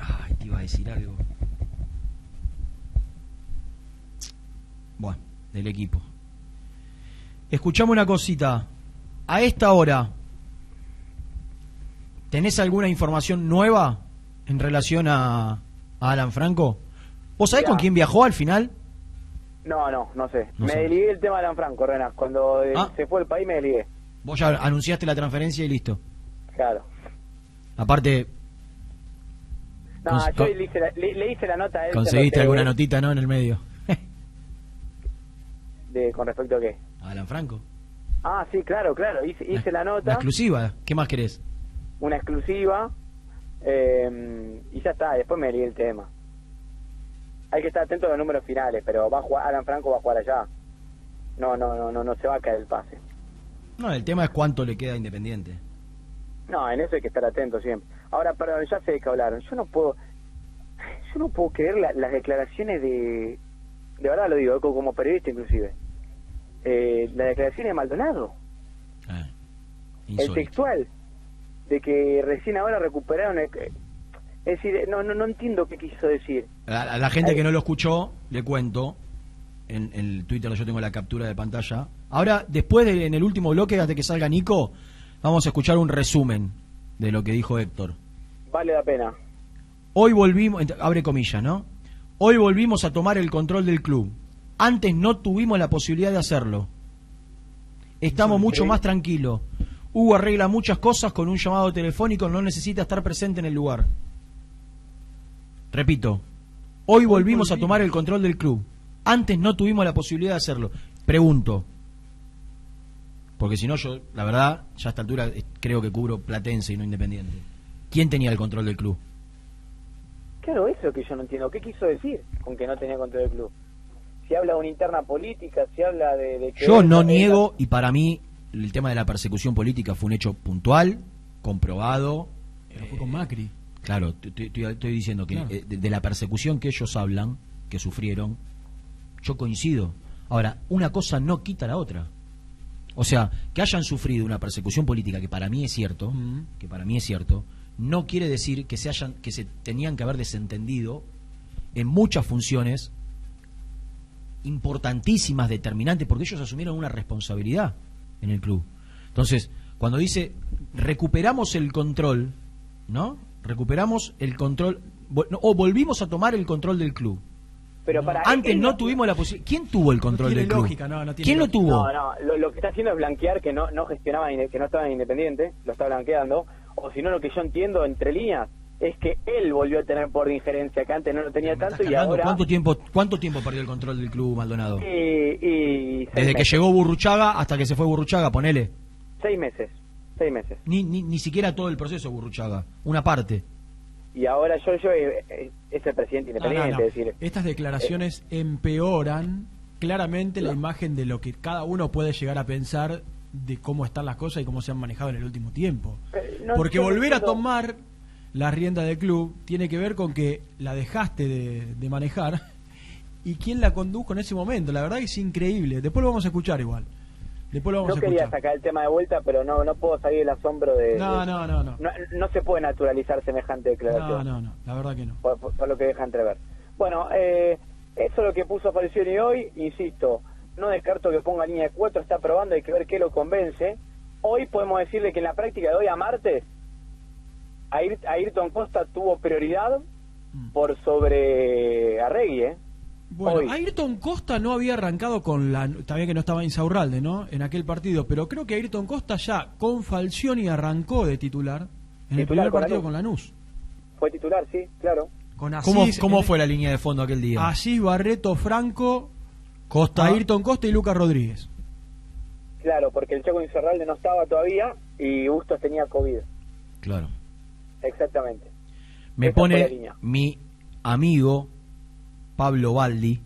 Ay, te iba a decir algo. Bueno, del equipo. Escuchame una cosita. A esta hora, ¿tenés alguna información nueva en relación a, a Alan Franco? ¿Vos sabés con quién viajó al final? No, no, no sé. No me sabes. desligué el tema de Alan Franco, Renan. Cuando eh, Ah. se fue el país me desligué. Vos ya anunciaste la transferencia y listo. Claro. Aparte, No, Cons- yo le hice, la, le, le hice la nota a él. conseguiste alguna notita, ¿no? En el medio. De, ¿Con respecto a qué? Alan Franco. Ah, sí, claro, claro. Hice, hice la La nota, exclusiva. ¿Qué más querés? una exclusiva, eh, y ya está. Después me lié el tema. Hay que estar atento a los números finales, pero va a jugar, Alan Franco va a jugar allá. No, no, no, no, no se va a caer el pase. No, el tema es cuánto le queda a Independiente. No, en eso hay que estar atento siempre. Ahora, perdón, ya sé de qué hablaron. Yo no puedo, yo no puedo creer la- las declaraciones de, de verdad lo digo, eh, como periodista inclusive, eh, las declaraciones de Maldonado, el Insólito. textual, de que recién ahora recuperaron, el- es decir, no, no, no entiendo qué quiso decir. A, a la gente que no lo escuchó, le cuento. En, en el Twitter yo tengo la captura de pantalla. Ahora, después de, en el último bloque, antes de que salga Nico, vamos a escuchar un resumen de lo que dijo Héctor. Vale la pena. Hoy volvimos, abre comillas, ¿no? Hoy volvimos a tomar el control del club. Antes no tuvimos la posibilidad de hacerlo. Estamos mucho más tranquilos. Hugo arregla muchas cosas con un llamado telefónico, no necesita estar presente en el lugar. Repito, hoy volvimos a tomar el control del club. Antes no tuvimos la posibilidad de hacerlo. Pregunto, porque si no yo, la verdad, ya a esta altura eh, creo que cubro Platense y no Independiente. ¿Quién tenía el control del club? Claro, eso es lo que yo no entiendo. ¿Qué quiso decir con que no tenía control del club? Si habla de una interna política, si habla de, de que... Yo no niego, y para mí el tema de la persecución política fue un hecho puntual, comprobado. Pero fue con Macri. Claro, estoy, estoy diciendo que Claro. eh, de, de la persecución que ellos hablan, que sufrieron, yo coincido. Ahora, una cosa no quita la otra. O sea, que hayan sufrido una persecución política, que para mí es cierto, que para mí es cierto, no quiere decir que se hayan que se tenían que haber desentendido en muchas funciones importantísimas, determinantes, porque ellos asumieron una responsabilidad en el club. Entonces, cuando dice recuperamos el control, ¿no? Recuperamos el control o volvimos a tomar el control del club. Pero para Antes él no tuvimos la posibilidad. ¿Quién tuvo el control tiene del club? lógica, no, no tiene ¿Quién lo lógica. tuvo? No, no, lo, lo que está haciendo es blanquear que no, no gestionaban, que no estaban independientes, lo está blanqueando, o si no, lo que yo entiendo entre líneas es que él volvió a tener por de injerencia, que antes no lo tenía tanto y ahora... ¿Cuánto tiempo cuánto tiempo perdió el control del club Maldonado? Y, y Desde que llegó Burruchaga hasta que se fue Burruchaga, ponele. Seis meses, seis meses. Ni, ni, ni siquiera todo el proceso Burruchaga, una parte. Y ahora yo, yo eh, eh, es el presidente No, no, independiente, no. es decir... Estas declaraciones empeoran claramente la imagen de lo que cada uno puede llegar a pensar de cómo están las cosas y cómo se han manejado en el último tiempo. Eh, Porque volver a tomar la rienda del club tiene que ver con que la dejaste de, de manejar [LAUGHS] y quién la condujo en ese momento. La verdad es increíble. Después lo vamos a escuchar igual. Después lo vamos No a quería sacar el tema de vuelta, pero no no puedo salir del asombro de... No, de- no, no, no. no. no se puede naturalizar semejante declaración. No, no, no. La verdad que no. por, por- por lo que deja entrever. Bueno, eh, eso es lo que puso Falcioni hoy, insisto, no descarto que ponga línea de cuatro, está probando, hay que ver qué lo convence. Hoy podemos decirle que en la práctica de hoy a martes, Ayrton Costa tuvo prioridad por sobre Arregui, ¿eh? Bueno, Hoy. Ayrton Costa no había arrancado con la. También que no estaba Insaurralde, ¿no? En aquel partido, pero creo que Ayrton Costa ya con Falcioni arrancó de titular en el primer con partido Lanús. con Lanús. Fue titular, sí, claro. Con ¿Cómo, Asís, cómo fue la línea de fondo aquel día? Asís, Barreto, Franco, Costa. Ayrton Costa y Lucas Rodríguez. Claro, porque el Chaco Incerralde no estaba todavía y Bustos tenía COVID. Claro. Exactamente. Me pone mi amigo Pablo Baldi,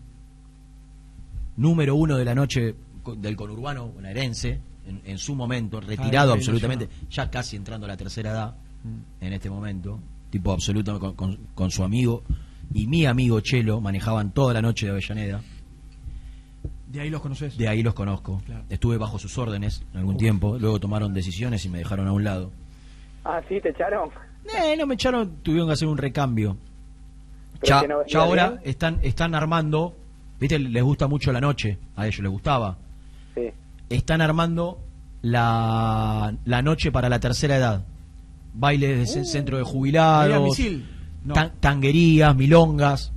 número uno de la noche del conurbano bonaerense, en, en su momento, retirado bien, absolutamente, ya casi entrando a la tercera edad, Mm. en este momento, tipo absoluto con, con- con su amigo y mi amigo Chelo, manejaban toda la noche de Avellaneda, De ahí los conoces. de ahí los conozco, Claro. estuve bajo sus órdenes en algún Uf. tiempo, luego tomaron decisiones y me dejaron a un lado. Ah, sí, te echaron. Eh, no me echaron, tuvieron que hacer un recambio. Ya, que no ya venía ahora bien. están, están armando, viste, les gusta mucho la noche, a ellos les gustaba. Sí. Están armando la, la noche para la tercera edad. Bailes de ce- centro de jubilados. No. tan- tanguerías, milongas.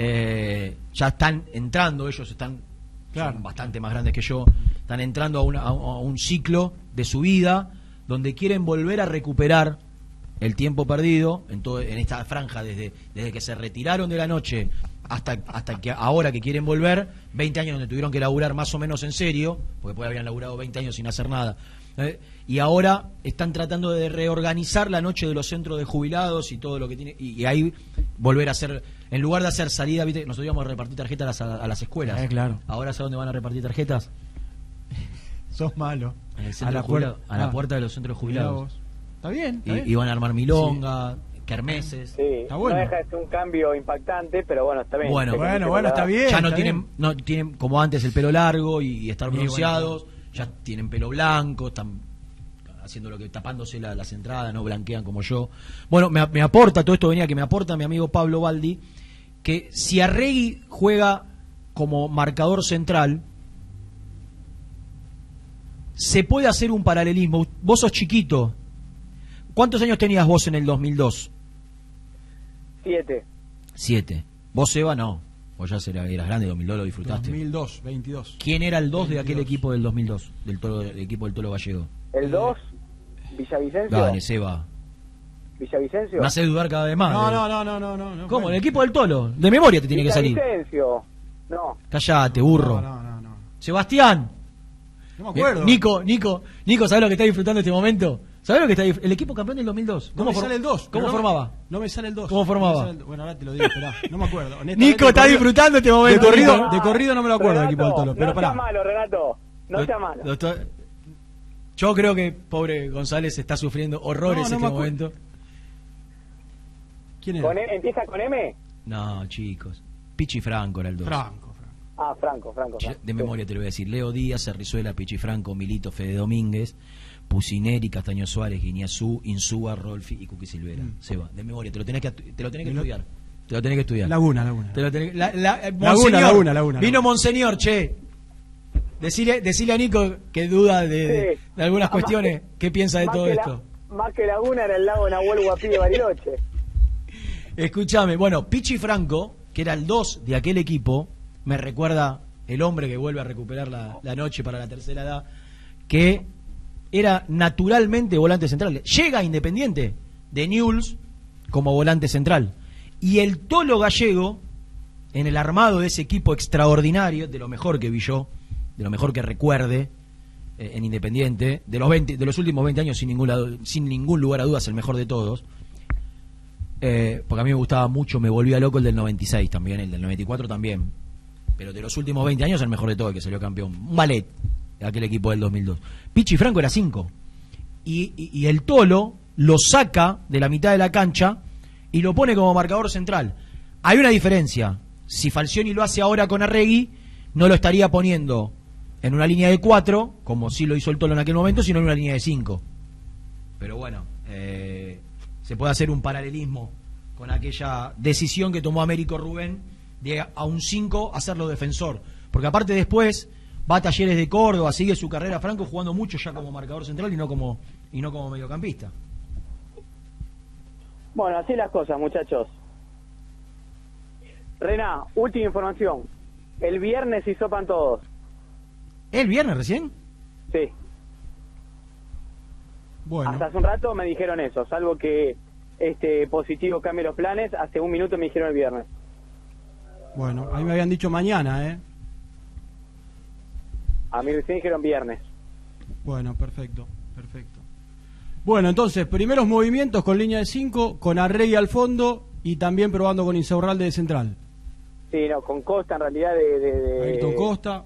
eh, ya están entrando, ellos están Claro. son bastante más grandes que yo, están entrando a, una- a un- a un ciclo de su vida donde quieren volver a recuperar el tiempo perdido en, todo, en esta franja desde, desde que se retiraron de la noche hasta, hasta que ahora que quieren volver, 20 años donde tuvieron que laburar más o menos en serio, porque después habían laburado 20 años sin hacer nada. ¿eh? Y ahora están tratando de reorganizar la noche de los centros de jubilados y todo lo que tiene. Y, y ahí volver a hacer, en lugar de hacer salida, ¿viste? nosotros íbamos a repartir tarjetas a las, a las escuelas. Eh, claro. Ahora ¿sabes dónde van a repartir tarjetas? [LAUGHS] Sos malo. A la de puerta- a la ah. puerta de los centros Mirá jubilados. Está bien. está Y, bien. y van a armar milonga, kermeses. Sí, Está bueno. no deja de ser un cambio impactante, pero bueno, está bien. Bueno, Bueno, bueno, está bien. ya no tienen, bien. no tienen como antes el pelo largo y, y estar bueno, bronceados, ya tienen pelo blanco, están haciendo lo que tapándose la- las entradas, no blanquean como yo. Bueno, me, me aporta todo esto venía que me aporta mi amigo Pablo Baldi que si Arregui juega como marcador central se puede hacer un paralelismo. Vos sos chiquito. ¿Cuántos años tenías vos en el 2002? Siete. Siete. Vos, Eva, no. Vos ya será- eras grande, 2002 lo disfrutaste. 2002, 22. ¿Quién era el 2 de aquel 22. equipo del 2002? Del, toro, del equipo del Tolo Gallego. El 2, Villavicencio. Dale, Seba. Villavicencio. Me hace dudar cada vez más. No, eh. no, no, no, no, no. ¿Cómo? fue. El equipo del Tolo. De memoria te tiene que salir. Villavicencio. No. Callate, burro. No, no, no, no. Sebastián. No me acuerdo. Nico, Nico, Nico, ¿sabes lo que está disfrutando en este momento? ¿Sabes lo que está dif- El equipo campeón del 2002. No me sale el 2. ¿Cómo no me- formaba? No me sale el 2. ¿Cómo formaba? No el bueno, ahora te lo digo, esperá. No me acuerdo. [LAUGHS] Nico de está corrido- disfrutando este De momento. corrido, Nico. de corrido no me lo acuerdo del equipo del Tolo. Pero no pará. sea malo, Renato. No sea malo. Doctor- yo creo que pobre González está sufriendo horrores No, no en este momento. ¿Quién era? Con E- ¿Empieza con M? No, chicos. Pichi Franco era el 2. Franco, Franco. Ah, Franco, Franco. Franco. De memoria te lo voy a decir. Leo Díaz, Cerrizuela, Pichi Franco, Milito, Fede Domínguez, Pusineri, Castaño Suárez, Guiñazú, Insúa, Rolfi y Cuqui Silvera. Se va. De memoria, te lo tenés que, te lo tenés que estudiar. Te lo tenés que estudiar. Laguna, Laguna. Te lo tenés- la- la- eh, Laguna, Monseñor, Laguna, Laguna, Vino. Monseñor, che. Decile, decile a Nico que duda de, de- Sí. de algunas Ah, cuestiones. ¿Qué piensa de todo esto? más que Laguna era el lago Nahuel Guapí de Bariloche. [LAUGHS] Escúchame, bueno, Pichi Franco, que era el 2 de aquel equipo, me recuerda el hombre que vuelve a recuperar la, la noche para la tercera edad, que era naturalmente volante central. Llega Independiente de Newell's como volante central. Y el Tolo Gallego, en el armado de ese equipo extraordinario, de lo mejor que vi yo, de lo mejor que recuerde eh, en Independiente, de los, 20, de los últimos 20 años, sin ningún, sin ningún lugar a dudas, el mejor de todos. Eh, porque a mí me gustaba mucho, me volvía loco el del 96 también, el del 94 también. Pero de los últimos 20 años, el mejor de todo, el que salió campeón. Un ballet, aquel equipo del 2002. Pichi Franco era 5. Y, el Tolo lo saca de la mitad de la cancha y lo pone como marcador central. Hay una diferencia. Si Falcioni lo hace ahora con Arregui, no lo estaría poniendo en una línea de 4, como sí lo hizo el Tolo en aquel momento, sino en una línea de 5. Pero bueno, eh, se puede hacer un paralelismo con aquella decisión que tomó Américo Rubén de a un 5 hacerlo defensor. Porque aparte después va a Talleres de Córdoba, sigue su carrera Franco jugando mucho ya como marcador central y no como, y no como mediocampista. Bueno, así las cosas, muchachos. Rená, última información. El viernes hisopan todos. ¿El viernes recién? Sí. Bueno. Hasta hace un rato me dijeron eso, salvo que este positivo cambie los planes. Hace un minuto me dijeron el viernes. Bueno, a mí me habían dicho mañana, ¿eh? A mí recién dijeron viernes. Bueno, perfecto, perfecto. Bueno, entonces, primeros movimientos con línea de 5, con Arregui al fondo y también probando con Insaurralde de central. Sí, no, con Costa en realidad de... de, de- Ayrton Costa.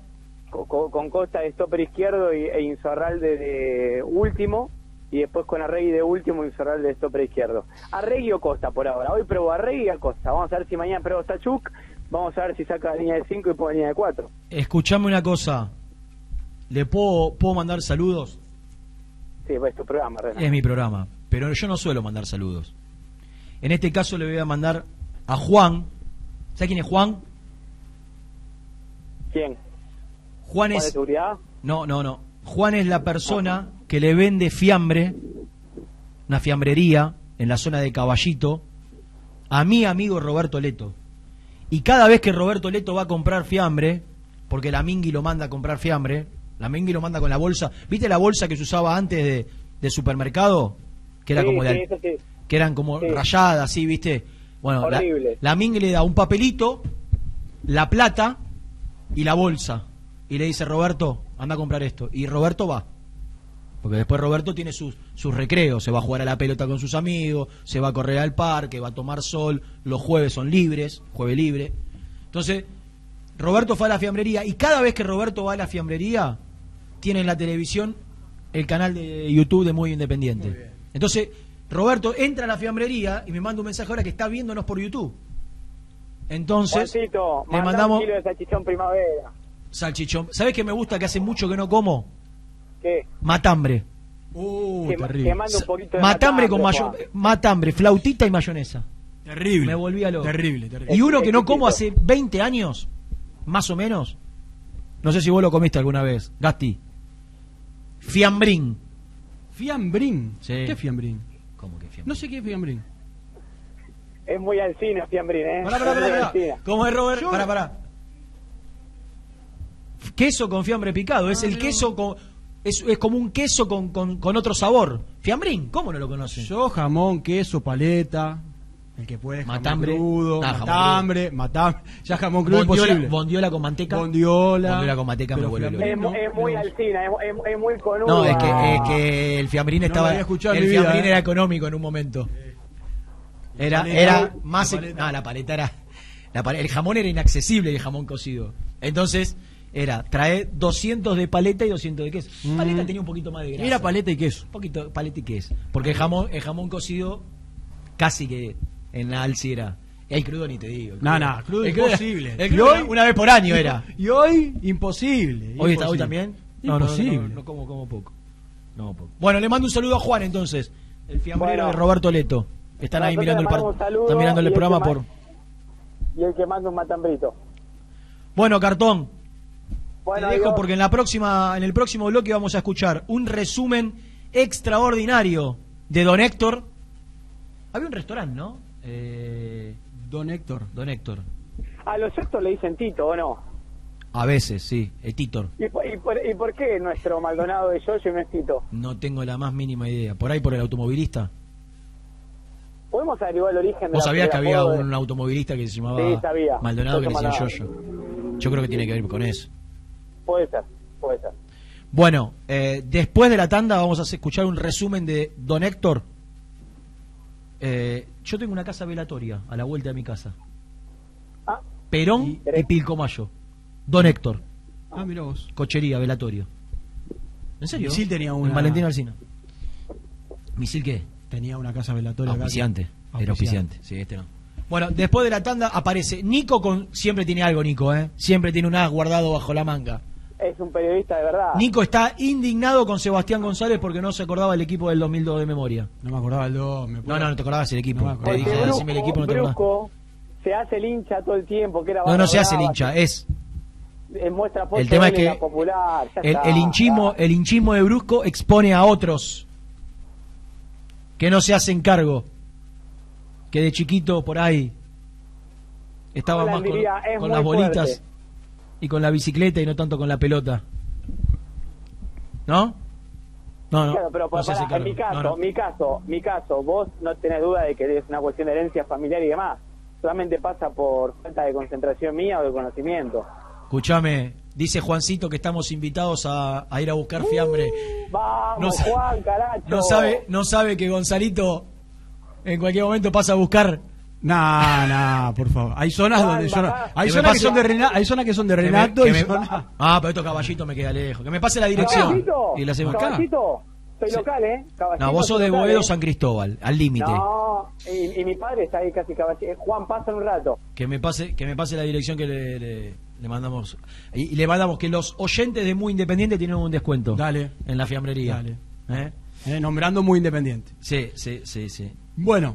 co- co- Con, Costa de stopper izquierdo y, e Insaurralde de último. Y después con Arregui de último y Insaurralde de stopper izquierdo. Arregui o Costa por ahora. Hoy pruebo Arregui y a Costa. Vamos a ver si mañana pruebo Sachuk. Vamos a ver si saca la línea de 5 y pone línea de 4. Escuchame una cosa. ¿Le puedo, puedo mandar saludos? Sí, es tu programa, Renan. Es mi programa, pero yo no suelo mandar saludos. En este caso le voy a mandar a Juan. ¿Sabe quién es Juan? ¿Quién? Juan ¿Juan de es... seguridad? No, no, no. Juan es la persona que le vende fiambre, una fiambrería en la zona de Caballito, a mi amigo Roberto Leto. Y cada vez que Roberto Leto va a comprar fiambre, porque la Mingui lo manda a comprar fiambre, la Mingui lo manda con la bolsa. ¿Viste la bolsa que se usaba antes de, de supermercado? Que era Sí, como sí, sí. que eran como rayadas, así, ¿viste? Bueno, Horrible. la Mingui le da un papelito, la plata y la bolsa. Y le dice, Roberto, anda a comprar esto. Y Roberto va. Porque después Roberto tiene sus, sus recreos, se va a jugar a la pelota con sus amigos, se va a correr al parque, va a tomar sol, los jueves son libres, jueves libre. Entonces, Roberto fue a la fiambrería y cada vez que Roberto va a la fiambrería, tiene en la televisión el canal de YouTube de Muy Independiente. Entonces, Roberto entra a la fiambrería y me manda un mensaje ahora que está viéndonos por YouTube. Entonces, Juancito, le mandamos un kilo de salchichón primavera. salchichón. ¿Sabes qué me gusta que hace mucho que no como? ¿Qué? Matambre. Uh, que, terrible. que mande un poquito de Matambre con mayo matambre, flautita y mayonesa. Terrible. Me volví a loco. Terrible, terrible. Y uno que no como hace 20 años, más o menos. No sé si vos lo comiste alguna vez, Gasti. Fiambrín. Fiambrín. Sí. ¿Qué fiambrín? ¿Cómo que fiambrín? No sé qué es fiambrín. Es muy alcina, Fiambrín, ¿eh? Pará, pará, pará. ¿Cómo es, Robert? Yo- Pará, pará. Queso con fiambre picado. Ah, Es el queso con. Es, es como un queso con, con, con otro sabor. Fiambrín, ¿cómo no lo conocen? Yo jamón, queso, paleta, el que puede jamón Matambre. crudo, Ah, jamón matambre, matambre, ya jamón crudo Bondiola, imposible. bondiola con manteca. Bondiola. Bondiola con manteca me Pero vuelve fiambrín Es, no, es muy no. alcina, es, es- es muy conuda. No, es que, es que el fiambrín estaba. el fiambrín eh. era económico en un momento. Era, paleta, era la más. paleta. No, la paleta era. la el jamón era inaccesible, el jamón cocido. Entonces, era trae 200 de paleta y 200 de queso. Mm. Paleta tenía un poquito más de grasa. Era paleta y queso. Un poquito paleta y queso. Porque el jamón, el jamón cocido, casi que en la alci era, El crudo ni te digo. el No, no, crudo El crudo- imposible. el Y crudo hoy- una vez por año era. Y hoy, imposible. ¿Hoy, está, hoy también? No, no, Imposible. no, no, no como, como poco. No, poco. Bueno, le mando un saludo a Juan entonces, el fiambrero Bueno. de Roberto Leto. Están ahí mirando el Están mirando y el el programa que por. Y el que manda un matambrito. Bueno, cartón. Bueno, te dejo adiós. porque en la próxima, en el próximo bloque vamos a escuchar un resumen extraordinario de Don Héctor. Había un restaurante, ¿no? Eh, Don Héctor. Don Héctor. A los estos le dicen Tito, ¿o no? A veces, sí, el Titor. ¿Y por, y por- y por qué nuestro Maldonado de Yoyo y no es Tito? No tengo la más mínima idea. ¿Por ahí por el automovilista? ¿Podemos averiguar el origen de ¿Vos la- sabías que había de- un automovilista que se llamaba Sí, sabía. Maldonado que le decía. Yoyo? Yo creo que tiene que ver con eso. Puede ser, puede ser. Bueno, eh, después de la tanda vamos a escuchar un resumen de Don Héctor. Eh, yo tengo una casa velatoria a la vuelta de mi casa. Ah. Perón y, Pilcomayo. Don Héctor. Ah, mira vos. Cochería, velatorio. ¿En serio? Misil tenía En una. Valentín Alcina. ¿Misil qué? Tenía una casa velatoria. acá. Auspiciante. Era auspiciante. Sí, este no. Bueno, después de la tanda aparece Nico con... Siempre tiene algo, Nico, ¿eh? Siempre tiene un as guardado bajo la manga. Es un periodista de verdad. Nico está indignado con Sebastián González porque no se acordaba el equipo del 2002 de memoria. No me acordaba el 2. No, no, no te acordabas el equipo. No me dije, el equipo, no te se hace el hincha todo el tiempo, que era No, no se hace el hincha, es... eh, muestra El tema es que la popular, El, está, el hinchismo, el hinchismo de Brusco expone a otros que no se hacen cargo, que de chiquito por ahí estaban más con, diría, las bolitas fuerte. Y con la bicicleta y no tanto con la pelota. ¿No? No, no. Claro, pero no para- para- en mi caso, No, no. mi caso, mi caso, vos no tenés duda de que es una cuestión de herencia familiar y demás. Solamente pasa por falta de concentración mía o de conocimiento. Escuchame, dice Juancito que estamos invitados a, a ir a buscar fiambre. Vamos, No sa- Juan, caracho. No sabe, no sabe que Gonzalito en cualquier momento pasa a buscar. Nah, nah, por favor. Hay zonas donde yo no- hay Que zonas que son de Renato, hay zonas que son de Que me- Renato que y me- zonas- [LAUGHS] Ah, pero esto caballito me queda lejos. Que me pase la dirección. Caballito, Y la hacemos acá. Caballito, soy local, ¿eh? Caballito, No, vos sos de Boedo ¿eh? San Cristóbal, al límite. No, y, y mi padre está ahí casi caballito. Juan, pasa en un rato. Que me pase, que me pase la dirección que le, le- le mandamos. Y, y le mandamos que los oyentes de Muy Independiente tienen un descuento. Dale. En la fiambrería. Dale. ¿Eh? Eh, nombrando muy independiente. Sí, sí, sí, sí. Bueno,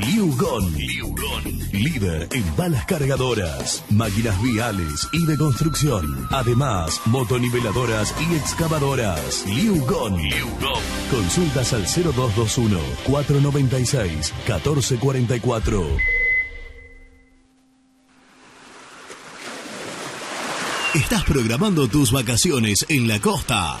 Liugon. Líder en balas cargadoras, máquinas viales y de construcción. Además, motoniveladoras y excavadoras. Liugon. Consultas al 0221 496 1444. ¿Estás programando tus vacaciones en la costa?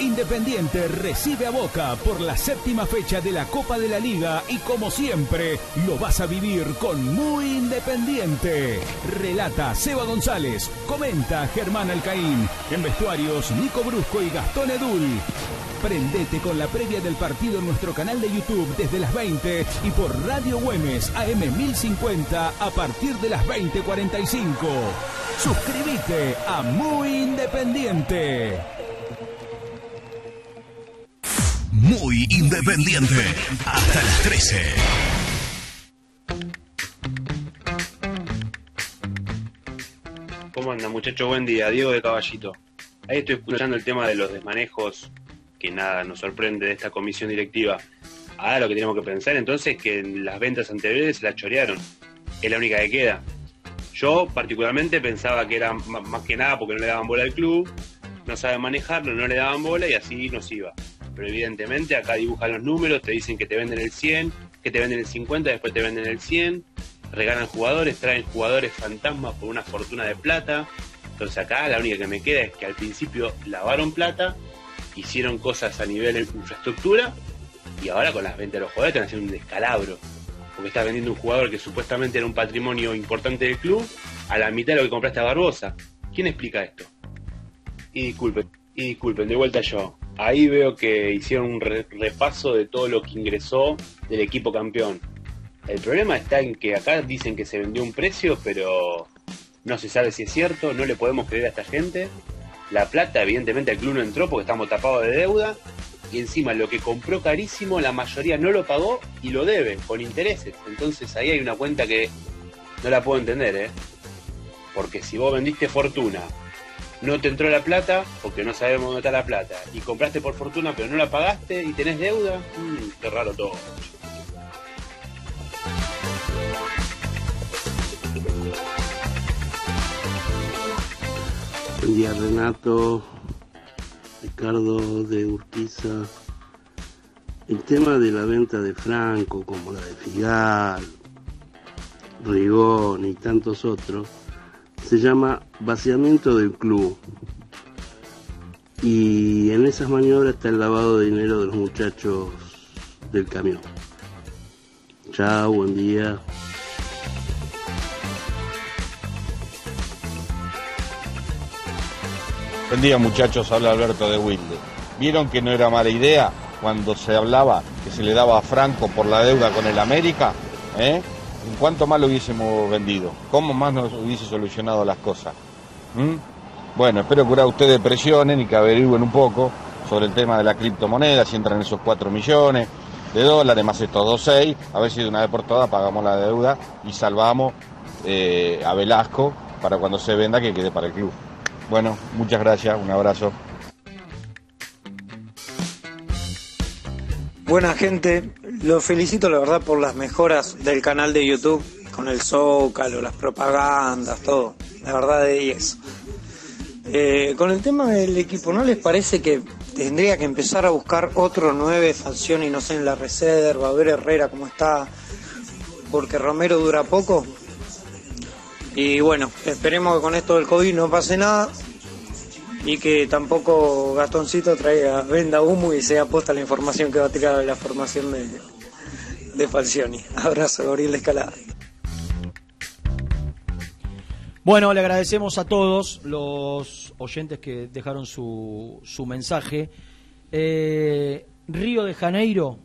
Independiente recibe a Boca por la séptima fecha de la Copa de la Liga y como siempre lo vas a vivir con Muy Independiente. Relata Seba González, comenta Germán Alcaín, en vestuarios Nico Brusco y Gastón Edul. Prendete con la previa del partido en nuestro canal de YouTube desde las 20 y por Radio Güemes AM 1050 a partir de las 20.45. Suscríbete a Muy Independiente. Muy independiente. Hasta las 13. ¿Cómo anda muchacho? Buen día, Diego de Caballito. Ahí estoy escuchando el tema de los desmanejos, que nada, nos sorprende de esta comisión directiva. Ahora lo que tenemos que pensar entonces es que en las ventas anteriores se la chorearon. Es la única que queda. Yo particularmente pensaba que era más que nada porque no le daban bola al club, no saben manejarlo, no le daban bola y así nos iba. Pero evidentemente acá dibujan los números, te dicen que te venden el 100, que te venden el 50, después te venden el 100, regalan jugadores, traen jugadores fantasmas por una fortuna de plata. Entonces acá la única que me queda es que al principio lavaron plata, hicieron cosas a nivel infraestructura y ahora con las ventas de los jugadores están haciendo un descalabro. Porque estás vendiendo un jugador que supuestamente era un patrimonio importante del club a la mitad de lo que compraste a Barbosa. ¿Quién explica esto? Y disculpen, y disculpen, de vuelta yo. Ahí veo que hicieron un re- repaso de todo lo que ingresó del equipo campeón. El problema está en que acá dicen que se vendió un precio, pero no se sabe si es cierto, no le podemos creer a esta gente. La plata, evidentemente, el club no entró porque estamos tapados de deuda. Y encima lo que compró carísimo, la mayoría no lo pagó y lo debe, con intereses. Entonces ahí hay una cuenta que no la puedo entender, ¿eh? Porque si vos vendiste fortuna, no te entró la plata, porque no sabemos dónde está la plata, y compraste por fortuna pero no la pagaste y tenés deuda, mm, qué raro todo. Buen día Renato, Ricardo de Urquiza. El tema de la venta de Franco, como la de Figal, Rigón y tantos otros, se llama vaciamiento del club. Y en esas maniobras está el lavado de dinero de los muchachos del camión. Chao, buen día. Buen día muchachos, habla Alberto de Wilde. ¿Vieron que no era mala idea cuando se hablaba que se le daba a Franco por la deuda con el América? ¿Eh? ¿En cuánto más lo hubiésemos vendido? ¿Cómo más nos hubiese solucionado las cosas? ¿Mm? Bueno, espero que ahora ustedes presionen y que averigüen un poco sobre el tema de la criptomoneda, si entran esos 4 millones de dólares más estos 2,6, a ver si de una vez por todas pagamos la deuda y salvamos eh, a Velasco para cuando se venda que quede para el club. Bueno, muchas gracias, un abrazo. Buena gente, los felicito la verdad por las mejoras del canal de YouTube, con el Zócalo, las propagandas, todo. La verdad de 10. Eh, con el tema del equipo, ¿no les parece que tendría que empezar a buscar otro 9 Falcioni, no sé, en la reserva, a ver Herrera cómo está? Porque Romero dura poco. Y bueno, esperemos que con esto del COVID no pase nada y que tampoco Gastoncito traiga venda humo y sea puesta la información que va a tirar de la formación de, de Falcioni. Abrazo, Gabriel Escalada. Bueno, le agradecemos a todos los oyentes que dejaron su, su mensaje. Eh, Río de Janeiro,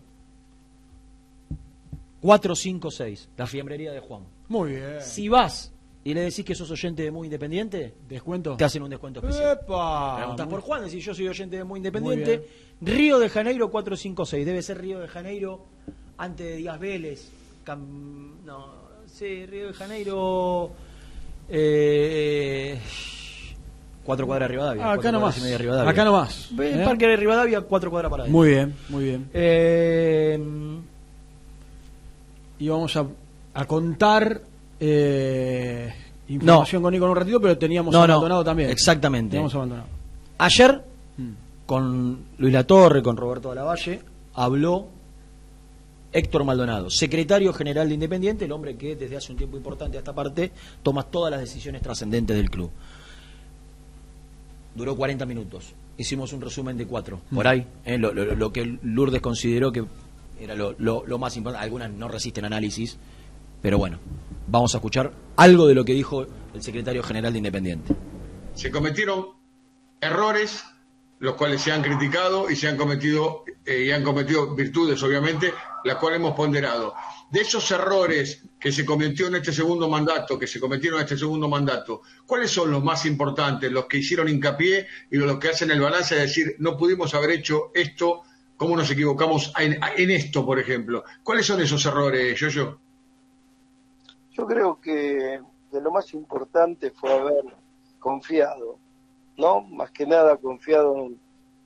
456, la fiambrería de Juan. Muy bien. Si vas y le decís que sos oyente de Muy Independiente, ¿Descuento? te hacen un descuento especial. ¡Epa! Preguntás por Juan, decís yo soy oyente de Muy Muy Independiente. Río de Janeiro 456, debe ser Río de Janeiro antes de Díaz Vélez. Cam- no, sí, Río de Janeiro. Eh, cuatro cuadras de Rivadavia. Ah, acá nomás. de Rivadavia. Acá nomás. ¿Eh? Parque de Rivadavia, cuatro cuadras para adentro. Muy bien, muy bien. Eh, y vamos a, a contar eh, información con Nico en un ratito, pero teníamos No, no, abandonado también. exactamente. Teníamos abandonado. Ayer, Mm. con Luis Latorre, con Roberto de la Valle, habló Héctor Maldonado, secretario general de Independiente, el hombre que desde hace un tiempo importante a esta parte toma todas las decisiones trascendentes del club. Duró 40 minutos. Hicimos un resumen de cuatro, por Mm. ahí, ¿eh? lo, lo- lo que Lourdes consideró que era lo, lo- lo más importante. Algunas no resisten análisis, pero bueno, vamos a escuchar algo de lo que dijo el secretario general de Independiente. se cometieron errores, los cuales se han criticado y se han cometido eh, y han cometido virtudes, obviamente, las cuales hemos ponderado. De esos errores que se cometió en este segundo mandato, que se cometieron en este segundo mandato, ¿cuáles son los más importantes, los que hicieron hincapié y los que hacen el balance de decir no pudimos haber hecho esto, cómo nos equivocamos en, en esto, por ejemplo? ¿Cuáles son esos errores, Yo-Yo? Yo creo que de lo más importante fue haber confiado, ¿no? Más que nada confiado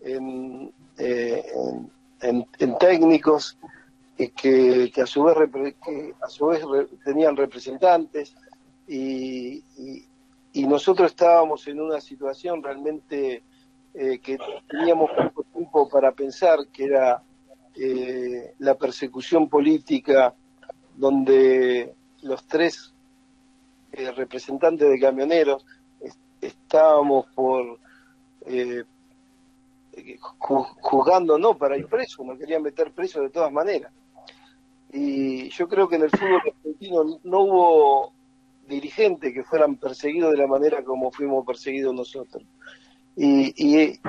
en, en, eh, en técnicos y que, a su vez, que tenían representantes y, nosotros estábamos en una situación realmente eh, que teníamos poco tiempo para pensar, que era eh, la persecución política donde los tres eh, representantes de camioneros es- estábamos por eh, ju- juzgando no para ir preso, nos querían meter preso de todas maneras. Y yo creo que en el fútbol argentino no hubo dirigentes que fueran perseguidos de la manera como fuimos perseguidos nosotros. Y, y,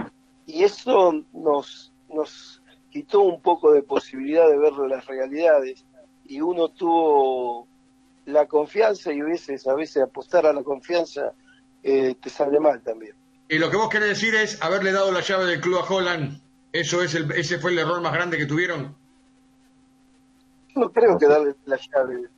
y eso nos, nos quitó un poco de posibilidad de ver las realidades y uno tuvo la confianza y a veces, a veces apostar a la confianza eh, te sale mal también. Y lo que vos querés decir es haberle dado la llave del club a Holland. Eso es el, ese fue el error más grande que tuvieron. No creo que darle la llave.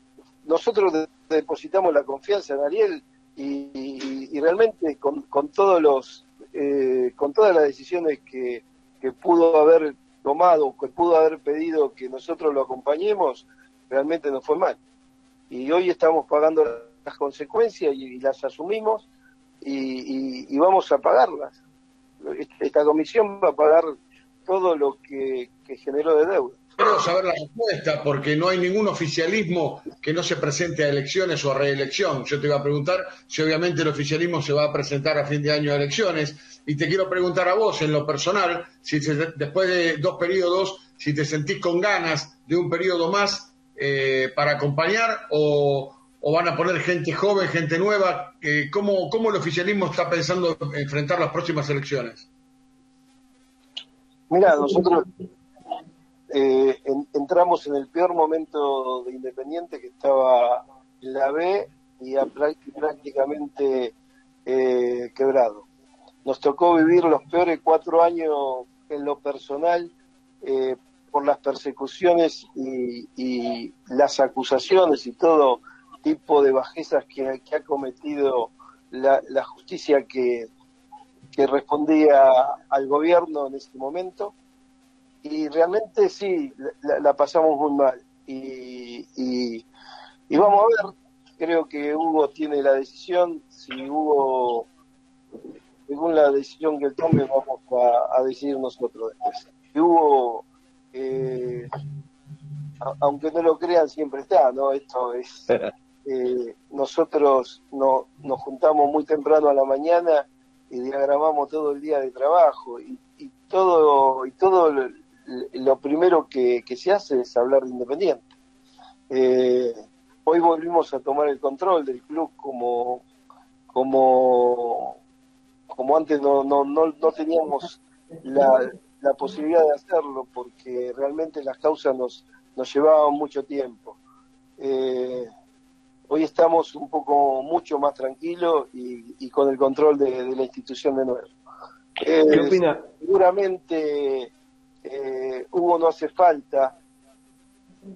Nosotros de- depositamos la confianza en Ariel y, y- y realmente con, con todos los eh, con todas las decisiones que, que pudo haber tomado, que pudo haber pedido que nosotros lo acompañemos, realmente nos fue mal. Y hoy estamos pagando las consecuencias y, y las asumimos y, y- y vamos a pagarlas. Esta comisión va a pagar todo lo que, que generó de deuda. Quiero saber la respuesta porque no hay ningún oficialismo que no se presente a elecciones o a reelección. Yo te iba a preguntar si obviamente el oficialismo se va a presentar a fin de año a elecciones y te quiero preguntar a vos en lo personal, si después de dos periodos, si te sentís con ganas de un periodo más eh, para acompañar o, o van a poner gente joven, gente nueva. Eh, ¿cómo, ¿Cómo el oficialismo está pensando enfrentar las próximas elecciones? Mira, nosotros eh, en- entramos en el peor momento de Independiente que estaba en la B y a prácticamente eh, quebrado. Nos tocó vivir los peores cuatro años en lo personal eh, por las persecuciones y, las acusaciones y todo tipo de bajezas que, que ha cometido la, la justicia que, que respondía al gobierno en ese momento y realmente sí, la, la pasamos muy mal. Y, y, y vamos a ver, creo que Hugo tiene la decisión, si Hugo, según la decisión que él tome, vamos a, a decidir nosotros después. Y Hugo, eh, a- aunque no lo crean, siempre está, ¿no? Esto es... [LAUGHS] eh, nosotros no, nos juntamos muy temprano a la mañana y diagramamos todo el día de trabajo y, y todo y todo lo, lo primero que, que se hace es hablar de Independiente. Eh, hoy volvimos a tomar el control del club como como como antes no, no, no, no teníamos la, la posibilidad de hacerlo porque realmente las causas nos, nos llevaban mucho tiempo. Eh, hoy estamos un poco mucho más tranquilos y, y con el control de, de la institución de nuevo. Eh, ¿Qué opina? Seguramente eh, Hugo no hace falta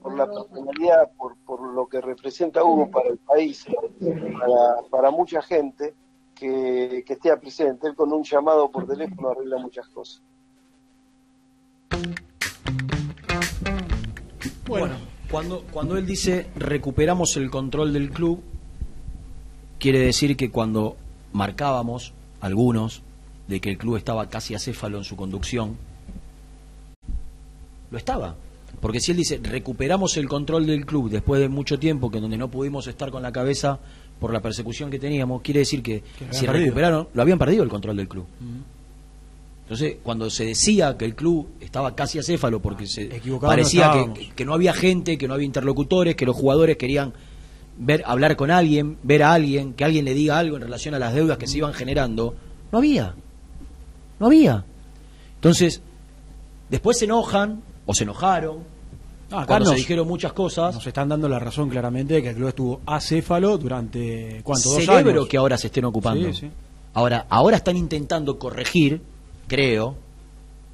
por la personalidad, por, por lo que representa Hugo para el país, para, para mucha gente que, que esté presente. Él con un llamado por teléfono arregla muchas cosas. Bueno, cuando, cuando él dice recuperamos el control del club, quiere decir que cuando marcábamos, algunos, de que el club estaba casi acéfalo en su conducción, lo estaba. Porque si él dice recuperamos el control del club después de mucho tiempo, que donde no pudimos estar con la cabeza por la persecución que teníamos, quiere decir que, si perdido. recuperaron, lo habían perdido el control del club. Entonces, cuando se decía que el club estaba casi acéfalo porque se Equivocados parecía no que, estábamos. que no había gente, que no había interlocutores, que los jugadores querían ver hablar con alguien, ver a alguien, que alguien le diga algo en relación a las deudas que se iban generando, no había. No había. Entonces, después se enojan o se enojaron Ah, cuando nos- se dijeron muchas cosas. Nos están dando la razón claramente de que el club estuvo acéfalo durante ¿cuánto? Dos Celebro años. que ahora se estén ocupando. Sí, sí. Ahora, ahora están intentando corregir, creo,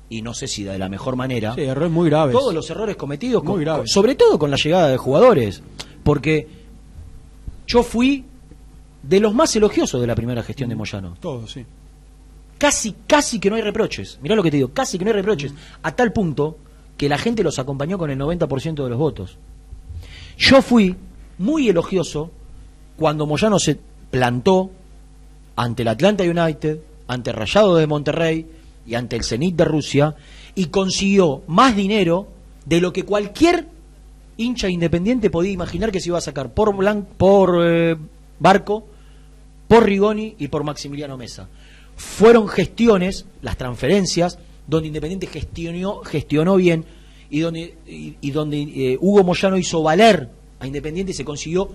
y no sé si de la mejor manera, Sí, errores muy graves. todos los errores cometidos, Muy con- graves. con- sobre todo con la llegada de jugadores. Porque yo fui de los más elogiosos de la primera gestión de Moyano. Todo, sí. Casi, casi que no hay reproches. Mirá lo que te digo, casi que no hay reproches. Mm. A tal punto que la gente los acompañó con el 90% de los votos. Yo fui muy elogioso cuando Moyano se plantó ante el Atlanta United, ante Rayado de Monterrey y ante el Zenit de Rusia y consiguió más dinero de lo que cualquier hincha independiente podía imaginar que se iba a sacar por por eh, Barco, por Rigoni y por Maximiliano Mesa. Fueron gestiones, las transferencias, donde Independiente gestionó, gestionó bien y donde, y, y donde eh, Hugo Moyano hizo valer a Independiente y se consiguió,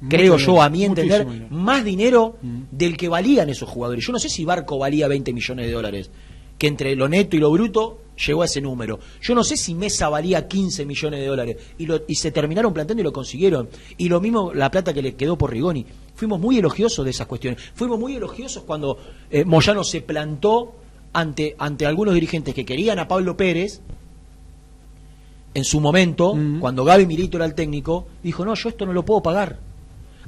Mucho creo yo, a mi entender, dinero. más dinero del que valían esos jugadores. Yo no sé si Barco valía 20 millones de dólares, que entre lo neto y lo bruto llegó a ese número. Yo no sé si Mesa valía 15 millones de dólares y, lo- y se terminaron plantando y lo consiguieron. Y lo mismo la plata que le quedó por Rigoni. Fuimos muy elogiosos de esas cuestiones. Fuimos muy elogiosos cuando eh, Moyano se plantó ante, ante algunos dirigentes que querían a Pablo Pérez en su momento, cuando Gaby Milito era el técnico, dijo, no, yo esto no lo puedo pagar.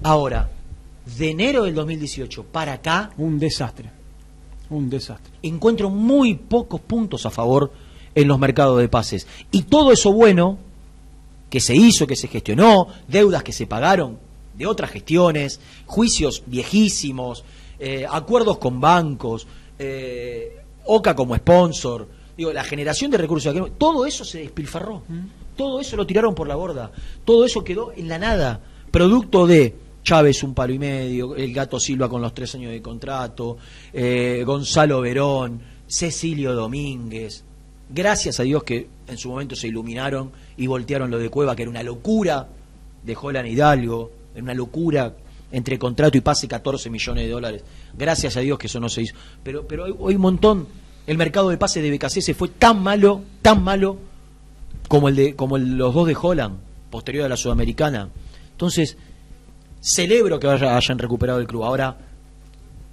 Ahora, de enero del 2018 para acá, Un desastre. Un desastre. encuentro muy pocos puntos a favor en los mercados de pases. Y todo eso bueno que se hizo, que se gestionó, deudas que se pagaron de otras gestiones, juicios viejísimos, eh, acuerdos con bancos, eh, OCA como sponsor, digo, la generación de recursos, todo eso se despilfarró, todo eso lo tiraron por la borda, todo eso quedó en la nada, producto de Chávez un palo y medio, el gato Silva con los tres años de contrato, eh, Gonzalo Verón, Cecilio Domínguez. Gracias a Dios que en su momento se iluminaron y voltearon lo de Cueva, que era una locura de Jolan Hidalgo, era una locura entre contrato y pase 14 millones de dólares. Gracias a Dios que eso no se hizo. Pero, pero hoy, hoy un montón, el mercado de pase de BKC fue tan malo, tan malo, como el de como el- los dos de Holland, posterior a la Sudamericana. Entonces, celebro que haya- hayan recuperado el club. Ahora,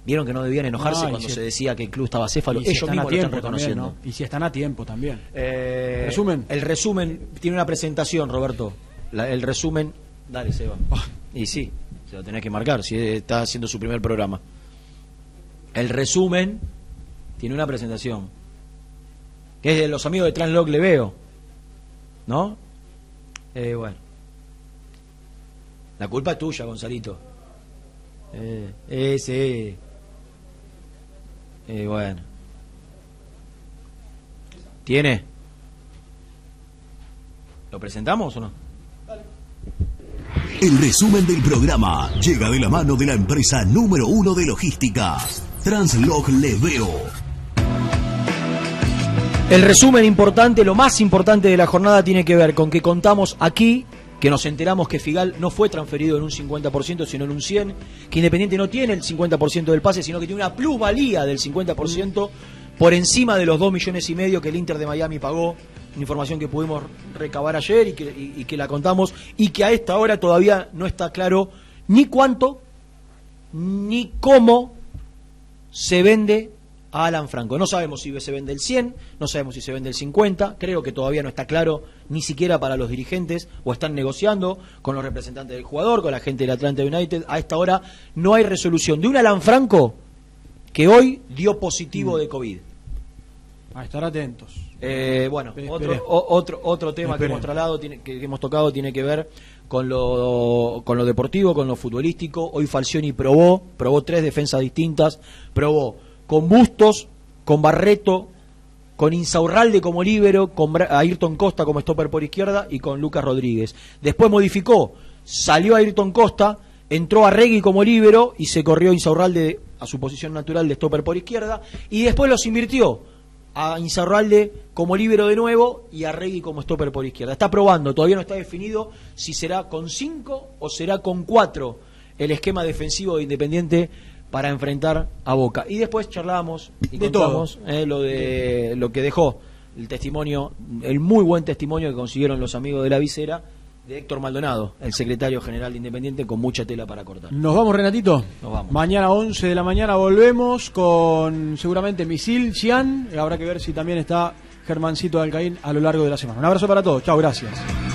vieron que no debían enojarse No, cuando si- se decía que el club estaba céfalo. Y si Ellos están a mismos lo están también. Y si están a tiempo también. Eh, Resumen. El resumen tiene una presentación, Roberto. La- el resumen. Dale, Seba. Ah. Y sí, se lo tenés que marcar si está haciendo su primer programa. El resumen tiene una presentación. Que es de los amigos de Translog le veo. ¿No? Eh, bueno. La culpa es tuya, Gonzalito. Eh, ese. Eh, bueno. ¿Tiene? ¿Lo presentamos o no? El resumen del programa llega de la mano de la empresa número uno de logística, Translog Leveo. El resumen importante, lo más importante de la jornada tiene que ver con que contamos aquí que nos enteramos que Figal no fue transferido en un 50%, sino en un 100%, que Independiente no tiene el 50% del pase, sino que tiene una plusvalía del 50% por encima de los 2 millones y medio que el Inter de Miami pagó, información que pudimos recabar ayer y que, y- y que la contamos, y que a esta hora todavía no está claro ni cuánto ni cómo se vende a Alan Franco. No sabemos si se vende el 100, no sabemos si se vende el 50, creo que todavía no está claro ni siquiera para los dirigentes o están negociando con los representantes del jugador, con la gente del Atlanta United. A esta hora no hay resolución de un Alan Franco que hoy dio positivo de COVID. A estar atentos. Eh, bueno, otro, otro, otro tema que hemos trasladado, que hemos tocado, tiene que ver con lo, con lo deportivo, con lo futbolístico. Hoy Falcioni probó, probó tres defensas distintas, probó con Bustos, con Barreto, con Insaurralde como líbero, con Ayrton Costa como stopper por izquierda y con Lucas Rodríguez. Después modificó, salió Ayrton Costa, entró a Regui como líbero y se corrió Insaurralde a su posición natural de stopper por izquierda y después los invirtió a Insaurralde como líbero de nuevo y a Regui como stopper por izquierda. Está probando, todavía no está definido si será con 5 o será con 4 el esquema defensivo de Independiente para enfrentar a Boca. Y después charlamos y De contamos eh, lo de lo que dejó el testimonio, el muy buen testimonio que consiguieron los amigos de la visera de Héctor Maldonado, el secretario general de Independiente, con mucha tela para cortar. Nos vamos, Renatito. Nos vamos. Mañana 11 de la mañana volvemos con seguramente Misil, Cian. Habrá que ver si también está Germancito Alcaín a lo largo de la semana. Un abrazo para todos. Chao, gracias.